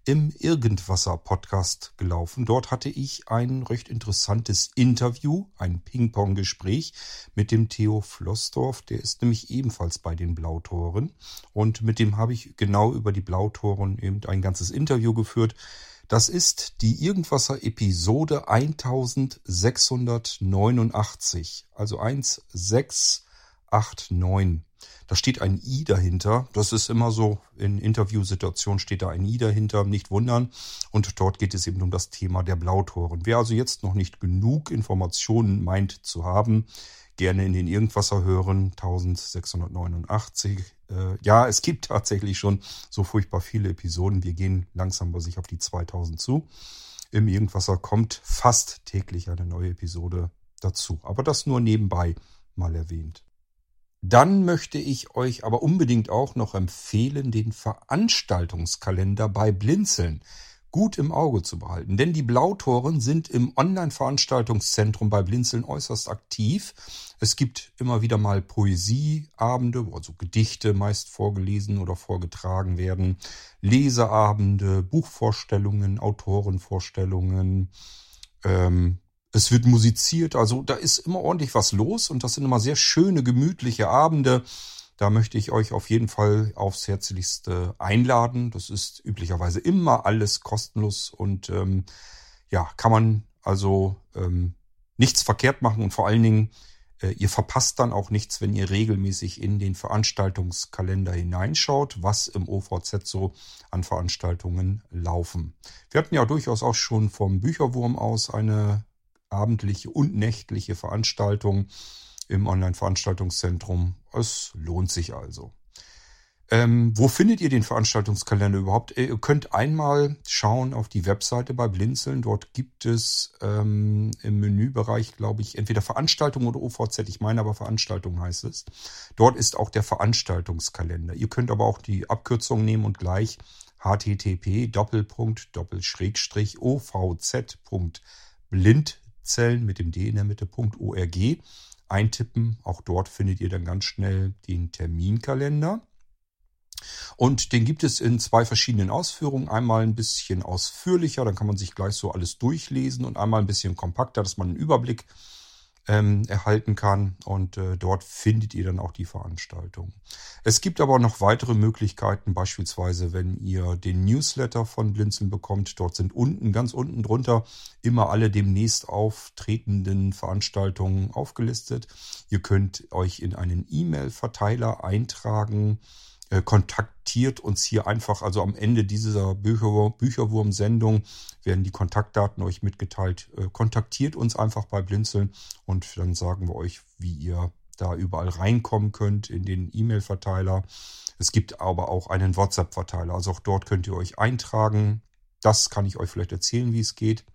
im Irgendwasser-Podcast gelaufen. Dort hatte ich ein recht interessantes Interview, ein Ping-Pong-Gespräch mit dem Theo Flossdorf. Der ist nämlich ebenfalls bei den Blautoren. Und mit dem habe ich genau über die Blautoren eben ein ganzes Interview geführt. Das ist die Irgendwasser-Episode 1689, also 1689. Da steht ein I dahinter. Das ist immer so, in Interviewsituationen steht da ein I dahinter, nicht wundern. Und dort geht es eben um das Thema der Blautoren. Wer also jetzt noch nicht genug Informationen meint zu haben, gerne in den Irgendwasser hören, 1689. Äh, ja, es gibt tatsächlich schon so furchtbar viele Episoden. Wir gehen langsam bei sich auf die 2000 zu. Im Irgendwasser kommt fast täglich eine neue Episode dazu. Aber das nur nebenbei mal erwähnt. Dann möchte ich euch aber unbedingt auch noch empfehlen, den Veranstaltungskalender bei Blinzeln gut im Auge zu behalten. Denn die Blautoren sind im Online-Veranstaltungszentrum bei Blinzeln äußerst aktiv. Es gibt immer wieder mal Poesieabende, wo also Gedichte meist vorgelesen oder vorgetragen werden, Leseabende, Buchvorstellungen, Autorenvorstellungen, ähm, es wird musiziert, also da ist immer ordentlich was los und das sind immer sehr schöne, gemütliche Abende. Da möchte ich euch auf jeden Fall aufs Herzlichste einladen. Das ist üblicherweise immer alles kostenlos und ähm, ja, kann man also ähm, nichts verkehrt machen und vor allen Dingen, äh, ihr verpasst dann auch nichts, wenn ihr regelmäßig in den Veranstaltungskalender hineinschaut, was im OVZ so an Veranstaltungen laufen. Wir hatten ja durchaus auch schon vom Bücherwurm aus eine abendliche und nächtliche Veranstaltung im Online-Veranstaltungszentrum. Es lohnt sich also. Ähm, wo findet ihr den Veranstaltungskalender überhaupt? Ihr könnt einmal schauen auf die Webseite bei Blinzeln. Dort gibt es ähm, im Menübereich, glaube ich, entweder Veranstaltung oder OVZ. Ich meine aber Veranstaltung heißt es. Dort ist auch der Veranstaltungskalender. Ihr könnt aber auch die Abkürzung nehmen und gleich http ovz.blind Zellen mit dem D in der Mitte.org eintippen. Auch dort findet ihr dann ganz schnell den Terminkalender. Und den gibt es in zwei verschiedenen Ausführungen. Einmal ein bisschen ausführlicher, dann kann man sich gleich so alles durchlesen und einmal ein bisschen kompakter, dass man einen Überblick ähm, erhalten kann. Und äh, dort findet ihr dann auch die Veranstaltung. Es gibt aber noch weitere Möglichkeiten, beispielsweise wenn ihr den Newsletter von Blinzeln bekommt. Dort sind unten, ganz unten drunter, immer alle demnächst auftretenden Veranstaltungen aufgelistet. Ihr könnt euch in einen E-Mail-Verteiler eintragen kontaktiert uns hier einfach, also am Ende dieser Bücherwurm, Bücherwurm-Sendung werden die Kontaktdaten euch mitgeteilt. Äh, kontaktiert uns einfach bei Blinzeln und dann sagen wir euch, wie ihr da überall reinkommen könnt in den E-Mail-Verteiler. Es gibt aber auch einen WhatsApp-Verteiler, also auch dort könnt ihr euch eintragen. Das kann ich euch vielleicht erzählen, wie es geht.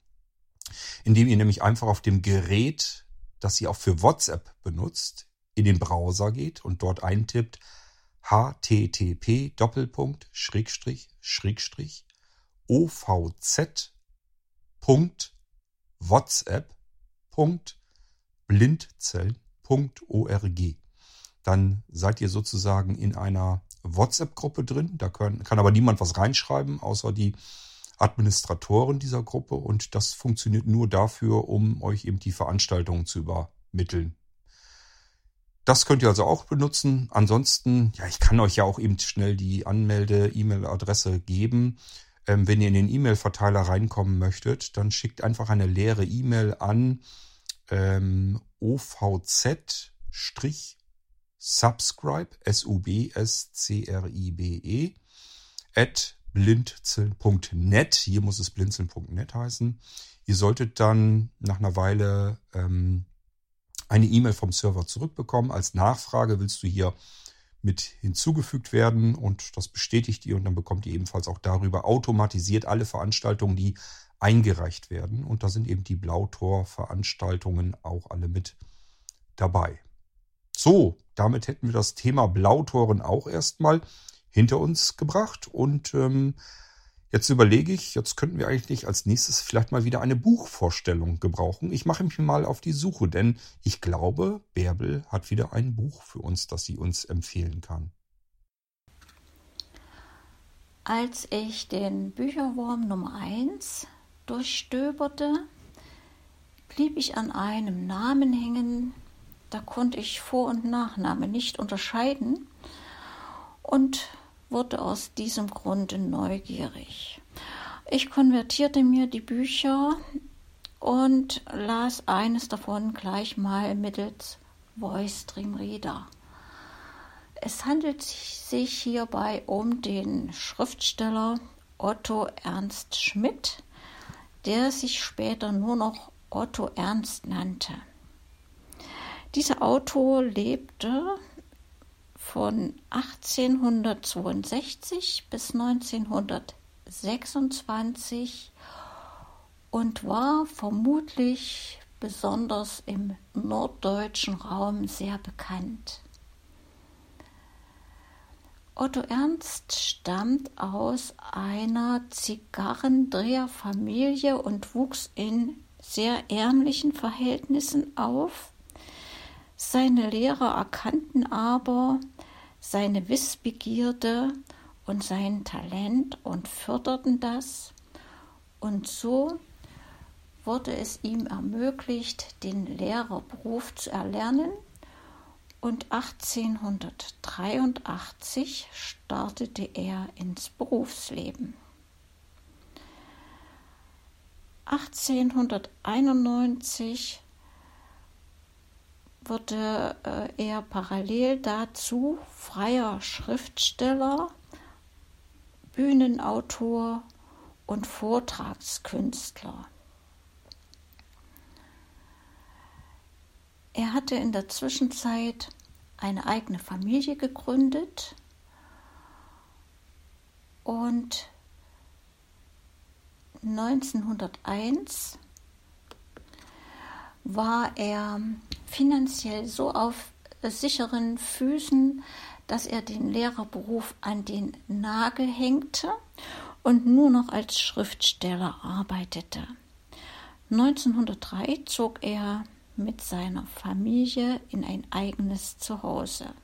Indem ihr nämlich einfach auf dem Gerät, das ihr auch für WhatsApp benutzt, in den Browser geht und dort eintippt http Doppelpunkt Schrägstrich Schrägstrich ovz WhatsApp blindzellen.org. Dann seid ihr sozusagen in einer WhatsApp-Gruppe drin. Da können, kann aber niemand was reinschreiben, außer die Administratoren dieser Gruppe. Und das funktioniert nur dafür, um euch eben die Veranstaltungen zu übermitteln. Das könnt ihr also auch benutzen. Ansonsten, ja, ich kann euch ja auch eben schnell die Anmelde-E-Mail-Adresse geben. Ähm, wenn ihr in den E-Mail-Verteiler reinkommen möchtet, dann schickt einfach eine leere E-Mail an ähm, ovz-subscribe, S-U-B-S-C-R-I-B-E, at blinzeln.net. Hier muss es blinzeln.net heißen. Ihr solltet dann nach einer Weile ähm, eine E-Mail vom Server zurückbekommen. Als Nachfrage willst du hier mit hinzugefügt werden und das bestätigt ihr und dann bekommt ihr ebenfalls auch darüber automatisiert alle Veranstaltungen, die eingereicht werden. Und da sind eben die Blautor-Veranstaltungen auch alle mit dabei. So, damit hätten wir das Thema Blautoren auch erstmal hinter uns gebracht und ähm, Jetzt überlege ich, jetzt könnten wir eigentlich als nächstes vielleicht mal wieder eine Buchvorstellung gebrauchen. Ich mache mich mal auf die Suche, denn ich glaube, Bärbel hat wieder ein Buch für uns, das sie uns empfehlen kann. Als ich den Bücherwurm Nummer 1 durchstöberte, blieb ich an einem Namen hängen, da konnte ich Vor- und Nachname nicht unterscheiden und wurde aus diesem Grunde neugierig. Ich konvertierte mir die Bücher und las eines davon gleich mal mittels Voice Dream Reader. Es handelt sich hierbei um den Schriftsteller Otto Ernst Schmidt, der sich später nur noch Otto Ernst nannte. Dieser Autor lebte von 1862 bis 1926 und war vermutlich besonders im norddeutschen Raum sehr bekannt. Otto Ernst stammt aus einer Zigarrendreherfamilie und wuchs in sehr ärmlichen Verhältnissen auf. Seine Lehrer erkannten aber seine Wissbegierde und sein Talent und förderten das. Und so wurde es ihm ermöglicht, den Lehrerberuf zu erlernen. Und 1883 startete er ins Berufsleben. 1891 wurde äh, er parallel dazu freier Schriftsteller, Bühnenautor und Vortragskünstler. Er hatte in der Zwischenzeit eine eigene Familie gegründet und 1901 war er finanziell so auf sicheren Füßen, dass er den Lehrerberuf an den Nagel hängte und nur noch als Schriftsteller arbeitete. 1903 zog er mit seiner Familie in ein eigenes Zuhause.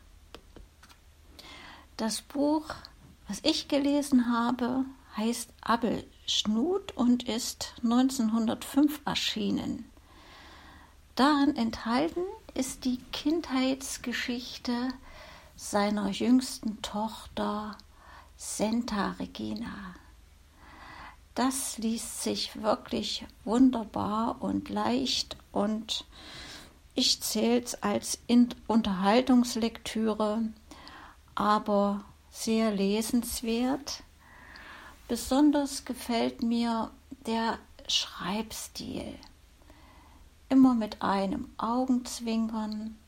Das Buch, was ich gelesen habe, heißt Abelschnut und ist 1905 erschienen. Darin enthalten ist die Kindheitsgeschichte seiner jüngsten Tochter Senta Regina. Das liest sich wirklich wunderbar und leicht und ich zähle es als Unterhaltungslektüre, aber sehr lesenswert. Besonders gefällt mir der Schreibstil. Immer mit einem Augenzwinkern,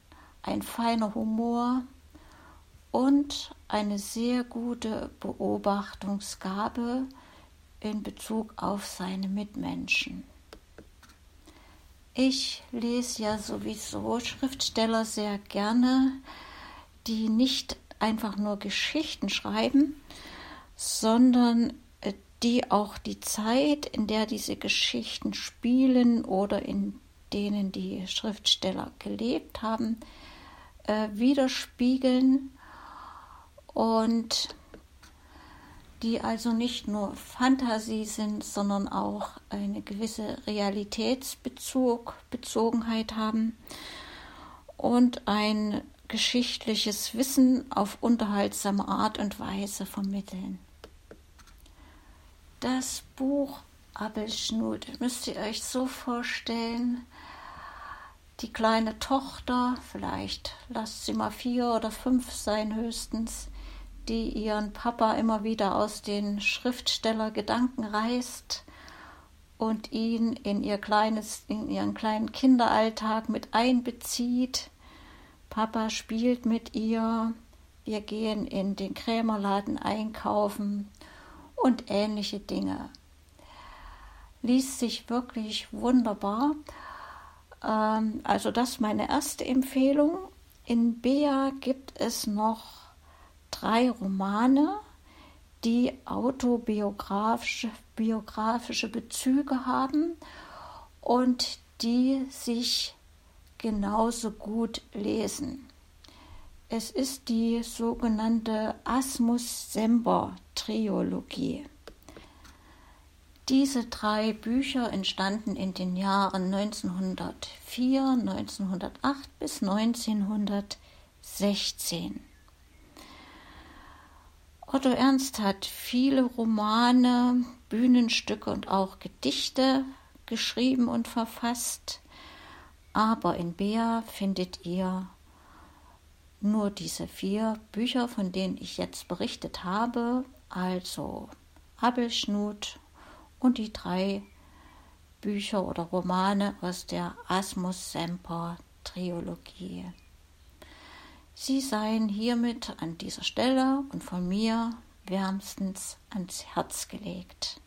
ein feiner Humor und eine sehr gute Beobachtungsgabe in Bezug auf seine Mitmenschen. Ich lese ja sowieso Schriftsteller sehr gerne, die nicht einfach nur Geschichten schreiben, sondern äh, die auch die Zeit, in der diese Geschichten spielen oder in denen die Schriftsteller gelebt haben, äh, widerspiegeln und die also nicht nur Fantasie sind, sondern auch eine gewisse Realitätsbezug, Bezogenheit haben und ein geschichtliches Wissen auf unterhaltsame Art und Weise vermitteln. Das Buch Abelschnut müsst ihr euch so vorstellen, die kleine Tochter, vielleicht lasst sie mal vier oder fünf sein höchstens, die ihren Papa immer wieder aus den Schriftstellergedanken reißt und ihn in ihr kleines, in ihren kleinen Kinderalltag mit einbezieht. Papa spielt mit ihr, wir gehen in den Krämerladen einkaufen und ähnliche Dinge. Liest sich wirklich wunderbar. Ähm, also das ist meine erste Empfehlung. In Bea gibt es noch drei Romane, die autobiografische biografische Bezüge haben und die sich genauso gut lesen. Es ist die sogenannte Asmus-Semper-Triologie. Diese drei Bücher entstanden in den Jahren 1904, 1908 bis 1916. Otto Ernst hat viele Romane, Bühnenstücke und auch Gedichte geschrieben und verfasst, aber in Bea findet ihr nur diese vier Bücher, von denen ich jetzt berichtet habe, also Abelschnut und die drei Bücher oder Romane aus der Asmus Semper Triologie. Sie seien hiermit an dieser Stelle und von mir wärmstens ans Herz gelegt.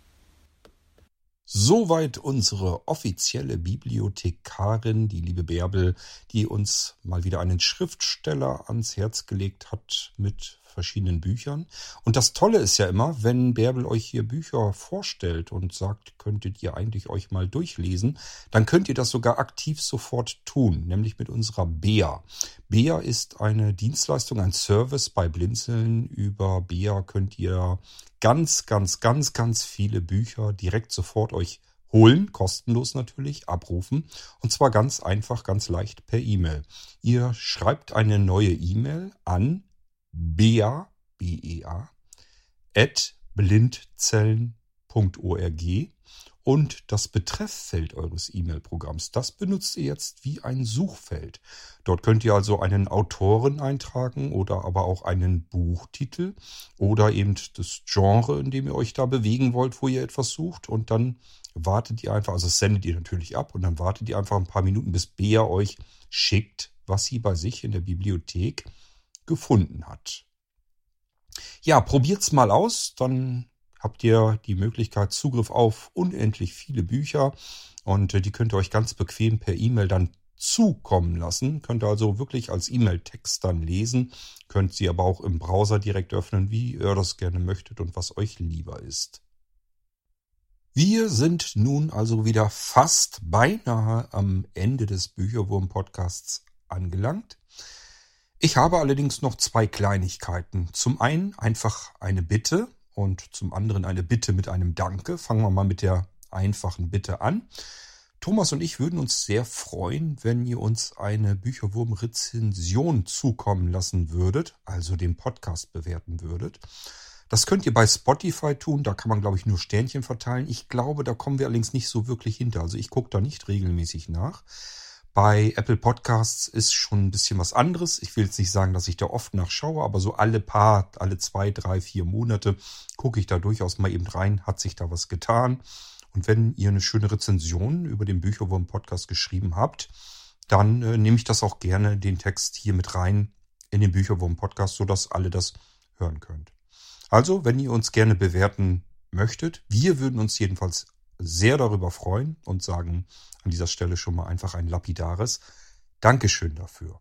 Soweit unsere offizielle Bibliothekarin, die liebe Bärbel, die uns mal wieder einen Schriftsteller ans Herz gelegt hat mit verschiedenen Büchern. Und das Tolle ist ja immer, wenn Bärbel euch hier Bücher vorstellt und sagt, könntet ihr eigentlich euch mal durchlesen, dann könnt ihr das sogar aktiv sofort tun, nämlich mit unserer Bea. Bea ist eine Dienstleistung, ein Service bei Blinzeln. Über Bea könnt ihr ganz, ganz, ganz, ganz viele Bücher direkt sofort euch holen, kostenlos natürlich, abrufen. Und zwar ganz einfach, ganz leicht per E-Mail. Ihr schreibt eine neue E-Mail an bea, B-E-A, at blindzellen.org und das Betrefffeld eures E-Mail-Programms, das benutzt ihr jetzt wie ein Suchfeld. Dort könnt ihr also einen Autoren eintragen oder aber auch einen Buchtitel oder eben das Genre, in dem ihr euch da bewegen wollt, wo ihr etwas sucht und dann wartet ihr einfach, also sendet ihr natürlich ab und dann wartet ihr einfach ein paar Minuten, bis Bea euch schickt, was sie bei sich in der Bibliothek gefunden hat. Ja, probiert's mal aus, dann habt ihr die Möglichkeit Zugriff auf unendlich viele Bücher und äh, die könnt ihr euch ganz bequem per E-Mail dann zukommen lassen. Könnt ihr also wirklich als E-Mail-Text dann lesen, könnt sie aber auch im Browser direkt öffnen, wie ihr das gerne möchtet und was euch lieber ist. Wir sind nun also wieder fast beinahe am Ende des Bücherwurm-Podcasts angelangt. Ich habe allerdings noch zwei Kleinigkeiten. Zum einen einfach eine Bitte und zum anderen eine Bitte mit einem Danke. Fangen wir mal mit der einfachen Bitte an. Thomas und ich würden uns sehr freuen, wenn ihr uns eine Bücherwurm-Rezension zukommen lassen würdet, also den Podcast bewerten würdet. Das könnt ihr bei Spotify tun, da kann man, glaube ich, nur Sternchen verteilen. Ich glaube, da kommen wir allerdings nicht so wirklich hinter. Also ich gucke da nicht regelmäßig nach. Bei Apple Podcasts ist schon ein bisschen was anderes. Ich will jetzt nicht sagen, dass ich da oft nachschaue, aber so alle paar, alle zwei, drei, vier Monate gucke ich da durchaus mal eben rein, hat sich da was getan. Und wenn ihr eine schöne Rezension über den Bücherwurm Podcast geschrieben habt, dann äh, nehme ich das auch gerne, den Text hier mit rein in den Bücherwurm Podcast, sodass alle das hören könnt. Also, wenn ihr uns gerne bewerten möchtet, wir würden uns jedenfalls sehr darüber freuen und sagen an dieser Stelle schon mal einfach ein lapidares Dankeschön dafür.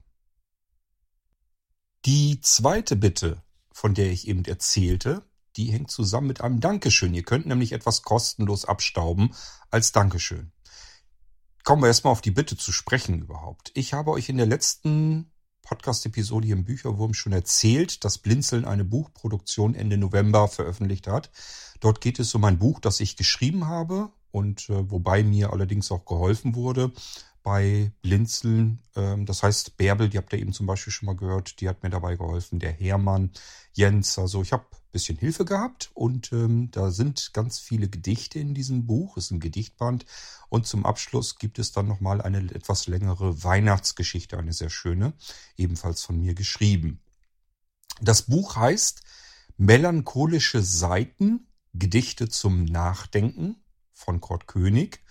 Die zweite Bitte, von der ich eben erzählte, die hängt zusammen mit einem Dankeschön. Ihr könnt nämlich etwas kostenlos abstauben als Dankeschön. Kommen wir erstmal auf die Bitte zu sprechen überhaupt. Ich habe euch in der letzten Podcast-Episode hier im Bücherwurm schon erzählt, dass Blinzeln eine Buchproduktion Ende November veröffentlicht hat. Dort geht es um ein Buch, das ich geschrieben habe und äh, wobei mir allerdings auch geholfen wurde bei Blinzeln. Ähm, das heißt, Bärbel, die habt ihr eben zum Beispiel schon mal gehört, die hat mir dabei geholfen. Der Hermann, Jens, also ich habe bisschen Hilfe gehabt und ähm, da sind ganz viele Gedichte in diesem Buch. Es ist ein Gedichtband und zum Abschluss gibt es dann nochmal eine etwas längere Weihnachtsgeschichte, eine sehr schöne, ebenfalls von mir geschrieben. Das Buch heißt Melancholische Seiten, Gedichte zum Nachdenken von Kurt König.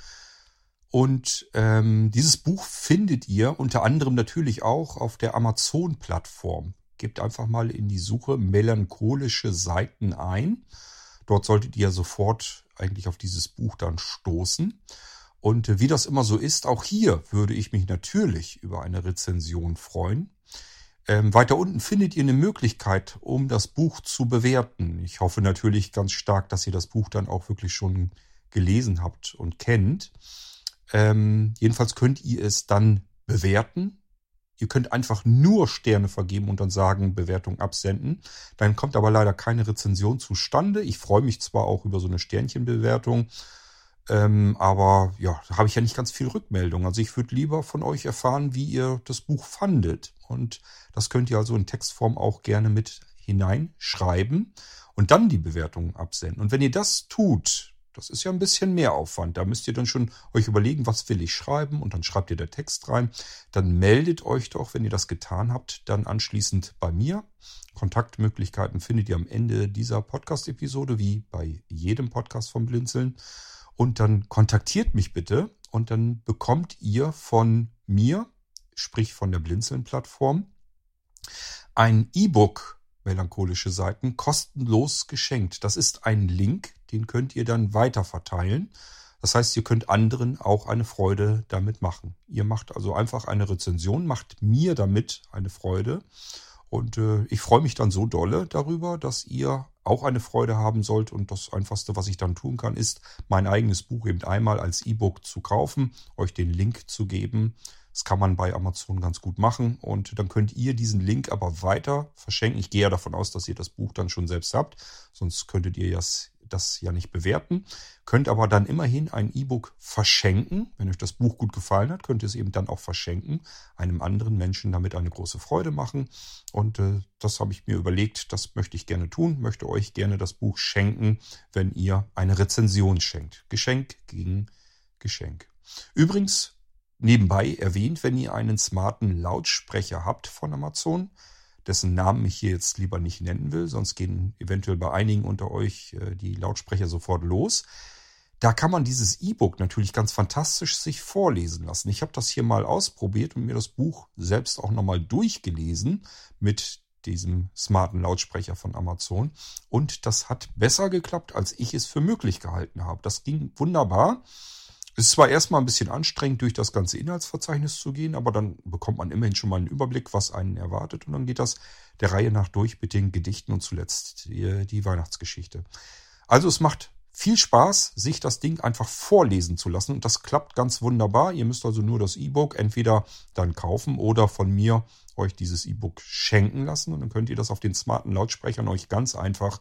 Und ähm, dieses Buch findet ihr unter anderem natürlich auch auf der Amazon-Plattform. Gebt einfach mal in die Suche melancholische Seiten ein. Dort solltet ihr sofort eigentlich auf dieses Buch dann stoßen. Und äh, wie das immer so ist, auch hier würde ich mich natürlich über eine Rezension freuen. Ähm, weiter unten findet ihr eine Möglichkeit, um das Buch zu bewerten. Ich hoffe natürlich ganz stark, dass ihr das Buch dann auch wirklich schon gelesen habt und kennt. Ähm, jedenfalls könnt ihr es dann bewerten Ihr könnt einfach nur Sterne vergeben und dann sagen, Bewertung absenden. Dann kommt aber leider keine Rezension zustande. Ich freue mich zwar auch über so eine Sternchenbewertung, ähm, aber ja, da habe ich ja nicht ganz viel Rückmeldung. Also ich würde lieber von euch erfahren, wie ihr das Buch fandet. Und das könnt ihr also in Textform auch gerne mit hineinschreiben und dann die Bewertung absenden. Und wenn ihr das tut, das ist ja ein bisschen mehr Aufwand. Da müsst ihr dann schon euch überlegen, was will ich schreiben und dann schreibt ihr der Text rein. Dann meldet euch doch, wenn ihr das getan habt, dann anschließend bei mir. Kontaktmöglichkeiten findet ihr am Ende dieser Podcast-Episode, wie bei jedem Podcast vom Blinzeln. Und dann kontaktiert mich bitte und dann bekommt ihr von mir, sprich von der Blinzeln-Plattform, ein E-Book melancholische Seiten kostenlos geschenkt. Das ist ein Link, den könnt ihr dann weiter verteilen. Das heißt, ihr könnt anderen auch eine Freude damit machen. Ihr macht also einfach eine Rezension, macht mir damit eine Freude. Und äh, ich freue mich dann so dolle darüber, dass ihr auch eine Freude haben sollt. Und das Einfachste, was ich dann tun kann, ist, mein eigenes Buch eben einmal als E-Book zu kaufen, euch den Link zu geben das kann man bei Amazon ganz gut machen und dann könnt ihr diesen Link aber weiter verschenken. Ich gehe ja davon aus, dass ihr das Buch dann schon selbst habt, sonst könntet ihr das, das ja nicht bewerten. Könnt aber dann immerhin ein E-Book verschenken. Wenn euch das Buch gut gefallen hat, könnt ihr es eben dann auch verschenken, einem anderen Menschen damit eine große Freude machen. Und äh, das habe ich mir überlegt, das möchte ich gerne tun, möchte euch gerne das Buch schenken, wenn ihr eine Rezension schenkt. Geschenk gegen Geschenk. Übrigens, Nebenbei erwähnt, wenn ihr einen smarten Lautsprecher habt von Amazon, dessen Namen ich hier jetzt lieber nicht nennen will, sonst gehen eventuell bei einigen unter euch äh, die Lautsprecher sofort los. Da kann man dieses E-Book natürlich ganz fantastisch sich vorlesen lassen. Ich habe das hier mal ausprobiert und mir das Buch selbst auch nochmal durchgelesen mit diesem smarten Lautsprecher von Amazon. Und das hat besser geklappt, als ich es für möglich gehalten habe. Das ging wunderbar. Es ist zwar erstmal ein bisschen anstrengend, durch das ganze Inhaltsverzeichnis zu gehen, aber dann bekommt man immerhin schon mal einen Überblick, was einen erwartet. Und dann geht das der Reihe nach durch mit den Gedichten und zuletzt die, die Weihnachtsgeschichte. Also es macht viel Spaß, sich das Ding einfach vorlesen zu lassen. Und das klappt ganz wunderbar. Ihr müsst also nur das E-Book entweder dann kaufen oder von mir euch dieses E-Book schenken lassen. Und dann könnt ihr das auf den smarten Lautsprechern euch ganz einfach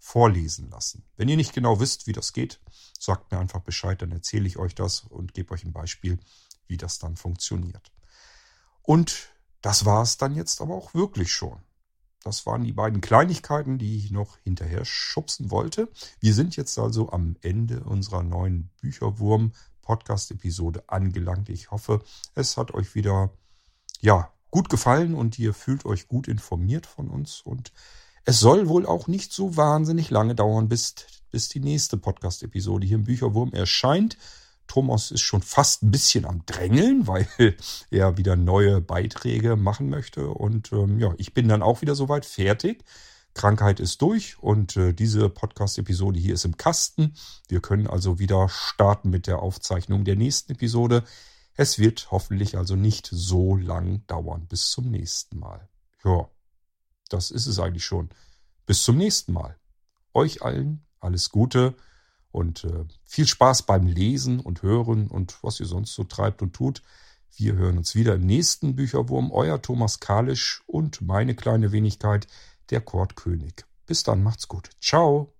vorlesen lassen. Wenn ihr nicht genau wisst, wie das geht, sagt mir einfach Bescheid, dann erzähle ich euch das und gebe euch ein Beispiel, wie das dann funktioniert. Und das war es dann jetzt aber auch wirklich schon. Das waren die beiden Kleinigkeiten, die ich noch hinterher schubsen wollte. Wir sind jetzt also am Ende unserer neuen Bücherwurm Podcast-Episode angelangt. Ich hoffe, es hat euch wieder, ja, gut gefallen und ihr fühlt euch gut informiert von uns und es soll wohl auch nicht so wahnsinnig lange dauern, bis, bis die nächste Podcast-Episode hier im Bücherwurm erscheint. Thomas ist schon fast ein bisschen am Drängeln, weil er wieder neue Beiträge machen möchte. Und ähm, ja, ich bin dann auch wieder soweit fertig. Krankheit ist durch und äh, diese Podcast-Episode hier ist im Kasten. Wir können also wieder starten mit der Aufzeichnung der nächsten Episode. Es wird hoffentlich also nicht so lang dauern. Bis zum nächsten Mal. Ja, das ist es eigentlich schon. Bis zum nächsten Mal. Euch allen alles Gute und äh, viel Spaß beim Lesen und Hören und was ihr sonst so treibt und tut. Wir hören uns wieder im nächsten Bücherwurm. Euer Thomas Kalisch und meine kleine Wenigkeit, der Kurt. Bis dann, macht's gut. Ciao.